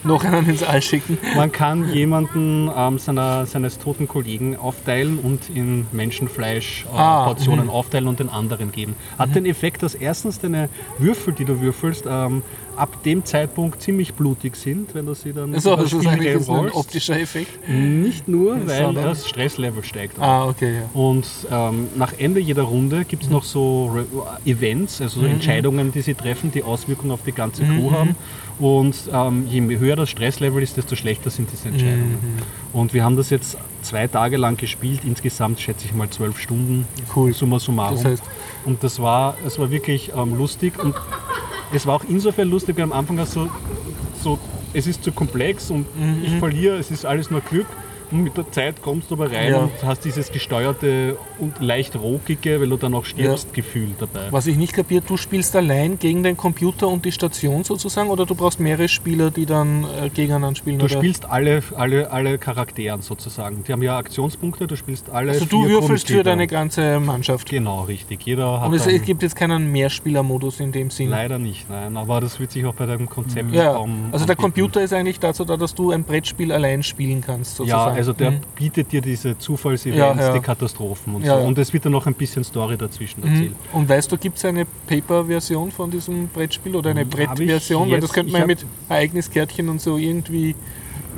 Noch einen ins All schicken. Man kann jemanden ähm, seiner, seines toten Kollegen aufteilen und in Menschenfleisch äh, Ah, Portionen aufteilen und den anderen geben. Hat den Effekt, dass erstens deine Würfel, die du würfelst, ähm, ab dem Zeitpunkt ziemlich blutig sind, wenn du sie dann So, das ist eigentlich jetzt ein optischer Effekt. Nicht nur, weil Sondern- das Stresslevel steigt. auch. Ah, okay, ja. Und ähm, nach Ende jeder Runde gibt es noch so Re Events, also so Entscheidungen, die sie treffen, die Auswirkungen auf die ganze Crew haben. Und ähm, je höher das Stresslevel ist, desto schlechter sind diese Entscheidungen. Und wir haben das jetzt zwei Tage lang gespielt, insgesamt schätze ich mal zwölf Stunden, Cool. summa summarum. Das heißt- und das war, es war wirklich ähm, lustig und es war auch insofern lustig, weil am Anfang hast du so, es ist zu komplex und Mhm. ich verliere, es ist alles nur Glück. Mit der Zeit kommst du aber rein Ja. und hast dieses gesteuerte und leicht rokige, weil du dann auch stirbst, Gefühl dabei. Was ich nicht kapiert, du spielst allein gegen den Computer und die Station sozusagen oder du brauchst mehrere Spieler, die dann äh, gegeneinander spielen? Du oder? spielst alle, alle, alle Charakteren sozusagen. Die haben ja Aktionspunkte, du spielst alle. also du würfelst für deine ganze Mannschaft. Genau, richtig. Jeder hat Und es gibt jetzt keinen Mehrspielermodus in dem Sinn. leider nicht, nein. Aber das wird sich auch bei deinem Konzept Ja, kaum also der anbieten. Computer ist eigentlich dazu da, dass du ein Brettspiel allein spielen kannst Ja, sozusagen. Also der Mhm. bietet dir diese Zufallsevents, Ja, ja. die Katastrophen und Ja, so. Und es wird dann noch ein bisschen Story dazwischen Mhm. erzählt. Und weißt du, gibt es eine Paper-Version von diesem Brettspiel oder eine Hm, Brettversion? Weil das könnte man mit Ereigniskärtchen und so irgendwie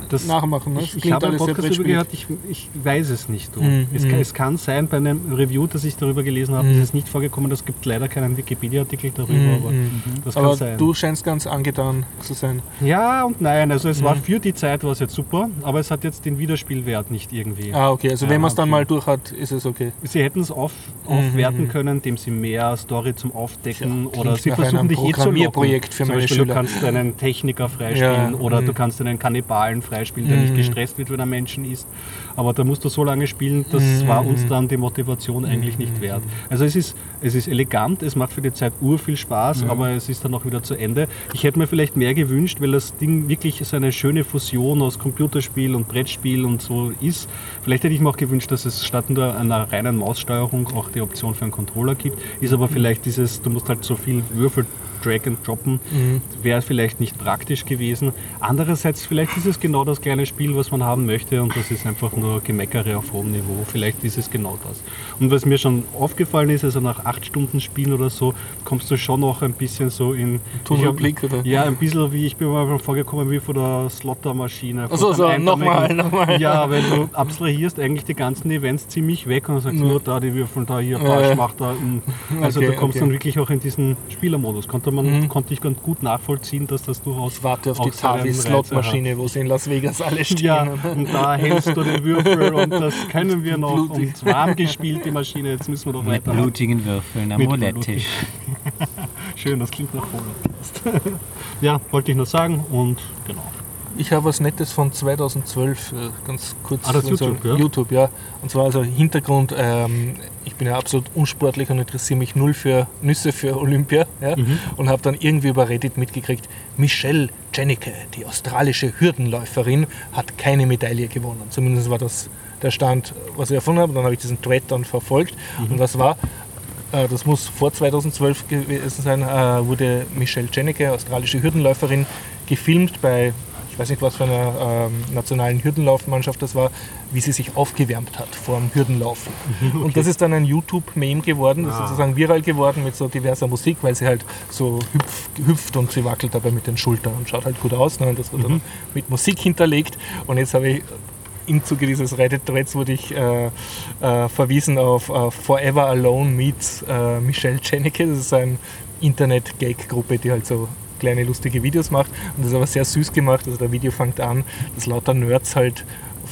Das, nachmachen. Ne? ich, Das ich habe einen Podcast darüber gehört, ich, ich weiß es nicht. Mhm, Es, mhm. kann, es kann sein, bei einem Review, das ich darüber gelesen habe, Mhm. ist es nicht vorgekommen. Es gibt leider keinen Wikipedia-Artikel darüber, Mhm, aber mhm. das kann Aber sein. du scheinst ganz angetan zu sein. Ja und nein, also es war Mhm. für die Zeit war es jetzt super, aber es hat jetzt den Wiederspielwert nicht irgendwie. Ah, okay. Also Ja, wenn man es dann okay. mal durch hat, ist es okay. Sie hätten es auf, Mhm, aufwerten mhm. können, indem sie mehr Story zum Aufdecken Tja, oder sie versuchen dich eh zu locken. Programmierprojekt für meine Beispiel, Schüler. du kannst einen Techniker freispielen Ja, oder mhm. du kannst einen Kannibalen freispielen, der nicht Mhm. gestresst wird, wenn er Menschen isst. Aber da musst du so lange spielen, das Mhm, war uns mhm. dann die Motivation eigentlich nicht wert. Also es ist, es ist elegant, es macht für die Zeit ur viel Spaß, aber es ist dann auch wieder zu Ende. Ich hätte mir vielleicht mehr gewünscht, weil das Ding wirklich so eine schöne Fusion aus Computerspiel und Brettspiel und so ist. Vielleicht hätte ich mir auch gewünscht, dass es statt nur einer reinen Maussteuerung auch die Option für einen Controller gibt. Ist aber vielleicht dieses, du musst halt so viel Würfel drag and droppen, wäre vielleicht nicht praktisch gewesen. Andererseits, vielleicht ist es genau das kleine Spiel, was man haben möchte und das ist einfach nur Gemeckere auf hohem Niveau. Vielleicht ist es genau das. Und was mir schon aufgefallen ist, also nach acht Stunden Spielen oder so, kommst du schon noch ein bisschen so in... Tunnelblick, oder? Ja, ein bisschen wie, ich bin mir vorgekommen wie von der Slottermaschine. Ach so, Von so, nochmal, nochmal. Ja, weil du abstrahierst eigentlich die ganzen Events ziemlich weg und sagst nur da die Würfel, da hier, Ja, Pasch, ja. mach da. Also Okay, du kommst okay. dann wirklich auch in diesen Spielermodus. Konnte, man, Mhm. konnte ich ganz gut nachvollziehen, dass das durchaus Ich warte auf auch die Tavi-Slot-Maschine, wo sie in Las Vegas alle stehen. Ja, und da hältst du den Würfel und das können wir noch. Blutig. Und warm gespielt, die Maschine, jetzt müssen wir doch Mit weitermachen. blutigen Würfeln am Mit Roulette-Tisch. Schön, das klingt nach Voll. ja, wollte ich nur sagen und genau. Ich habe was Nettes von 2012, äh, ganz kurz. Ah, das so- YouTube, ja? YouTube, ja. Und zwar also Hintergrund, ähm, ich bin ja absolut unsportlich und interessiere mich null für Nüsse für Olympia. Ja? Mhm. Und habe dann irgendwie über Reddit mitgekriegt, Michelle Jennecke, die australische Hürdenläuferin, hat keine Medaille gewonnen. Zumindest war das der Stand, was ich erfunden habe. Und dann habe ich diesen Thread dann verfolgt. Mhm. Und was war? Äh, Das muss vor 2012 gewesen sein, äh, wurde Michelle Jennecke, australische Hürdenläuferin, gefilmt bei ich weiß nicht, was für eine ähm, nationalen Hürdenlaufmannschaft das war, wie sie sich aufgewärmt hat vor dem Hürdenlaufen. Und das ist dann ein YouTube-Meme geworden, das ist sozusagen viral geworden mit so diverser Musik, weil sie halt so hüpf, hüpft und sie wackelt dabei mit den Schultern und schaut halt gut aus. Ne? Und das wird dann mit Musik hinterlegt. Und jetzt habe ich im Zuge dieses Reddit-Threads wurde ich äh, äh, verwiesen auf äh, Forever Alone meets äh, Michelle Jennecke. Das ist eine Internet-Gag-Gruppe, die halt so kleine lustige Videos macht. Und das ist aber sehr süß gemacht. Also der Video fängt an, dass lauter Nerds halt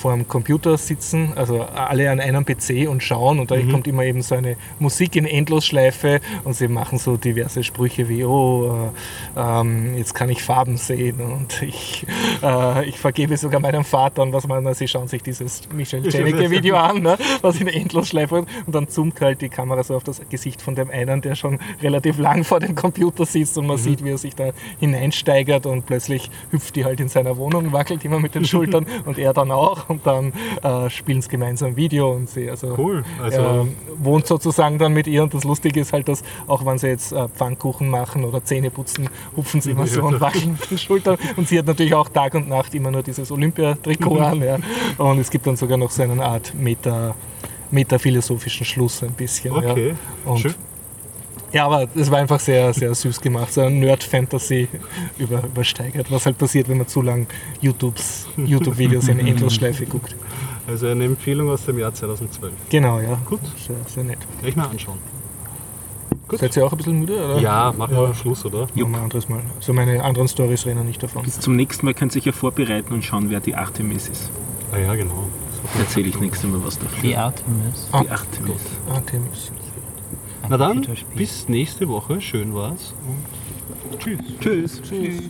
vor dem Computer sitzen, also alle an einem PC und schauen und da kommt immer eben so eine Musik in Endlosschleife und sie machen so diverse Sprüche wie, oh, äh, ähm, jetzt kann ich Farben sehen und ich, äh, ich vergebe sogar meinem Vater und was man, sie schauen sich dieses Michel Jennecke Video an, ne, was in Endlosschleife und dann zoomt halt die Kamera so auf das Gesicht von dem einen, der schon relativ lang vor dem Computer sitzt und man sieht, wie er sich da hineinsteigert und plötzlich hüpft die halt in seiner Wohnung, wackelt immer mit den Schultern und er dann auch und dann äh, spielen sie gemeinsam Video und sie, also, Cool, also- er wohnt sozusagen dann mit ihr und das Lustige ist halt, dass auch wenn sie jetzt äh, Pfannkuchen machen oder Zähne putzen, hupfen sie immer so und wackeln mit den Schultern und sie hat natürlich auch Tag und Nacht immer nur dieses Olympiatrikot an ja. und es gibt dann sogar noch so eine Art Meta metaphilosophischen Schluss ein bisschen. Okay, ja. Und schön. Ja, aber es war einfach sehr, sehr süß gemacht. So ein Nerd-Fantasy über, übersteigert, was halt passiert, wenn man zu lang YouTubes, YouTube-Videos in Endlosschleife guckt. Also eine Empfehlung aus dem Jahr 2012. Genau, ja. Gut. Sehr, sehr nett. Werde ich mal anschauen. Seid ihr auch ein bisschen müde? Oder? Ja, machen wir Schluss, oder? Wir ein anderes Mal. Also meine anderen Stories rennen nicht davon. Bis zum nächsten Mal könnt ihr sich ja vorbereiten und schauen, wer die Artemis ist. Ah ja, genau. Erzähle ich nächstes Mal was davon. Die Artemis. Ah, Die Artemis. Artemis. Na dann, bis nächste Woche. Schön war's. Und tschüss. Tschüss. Tschüss.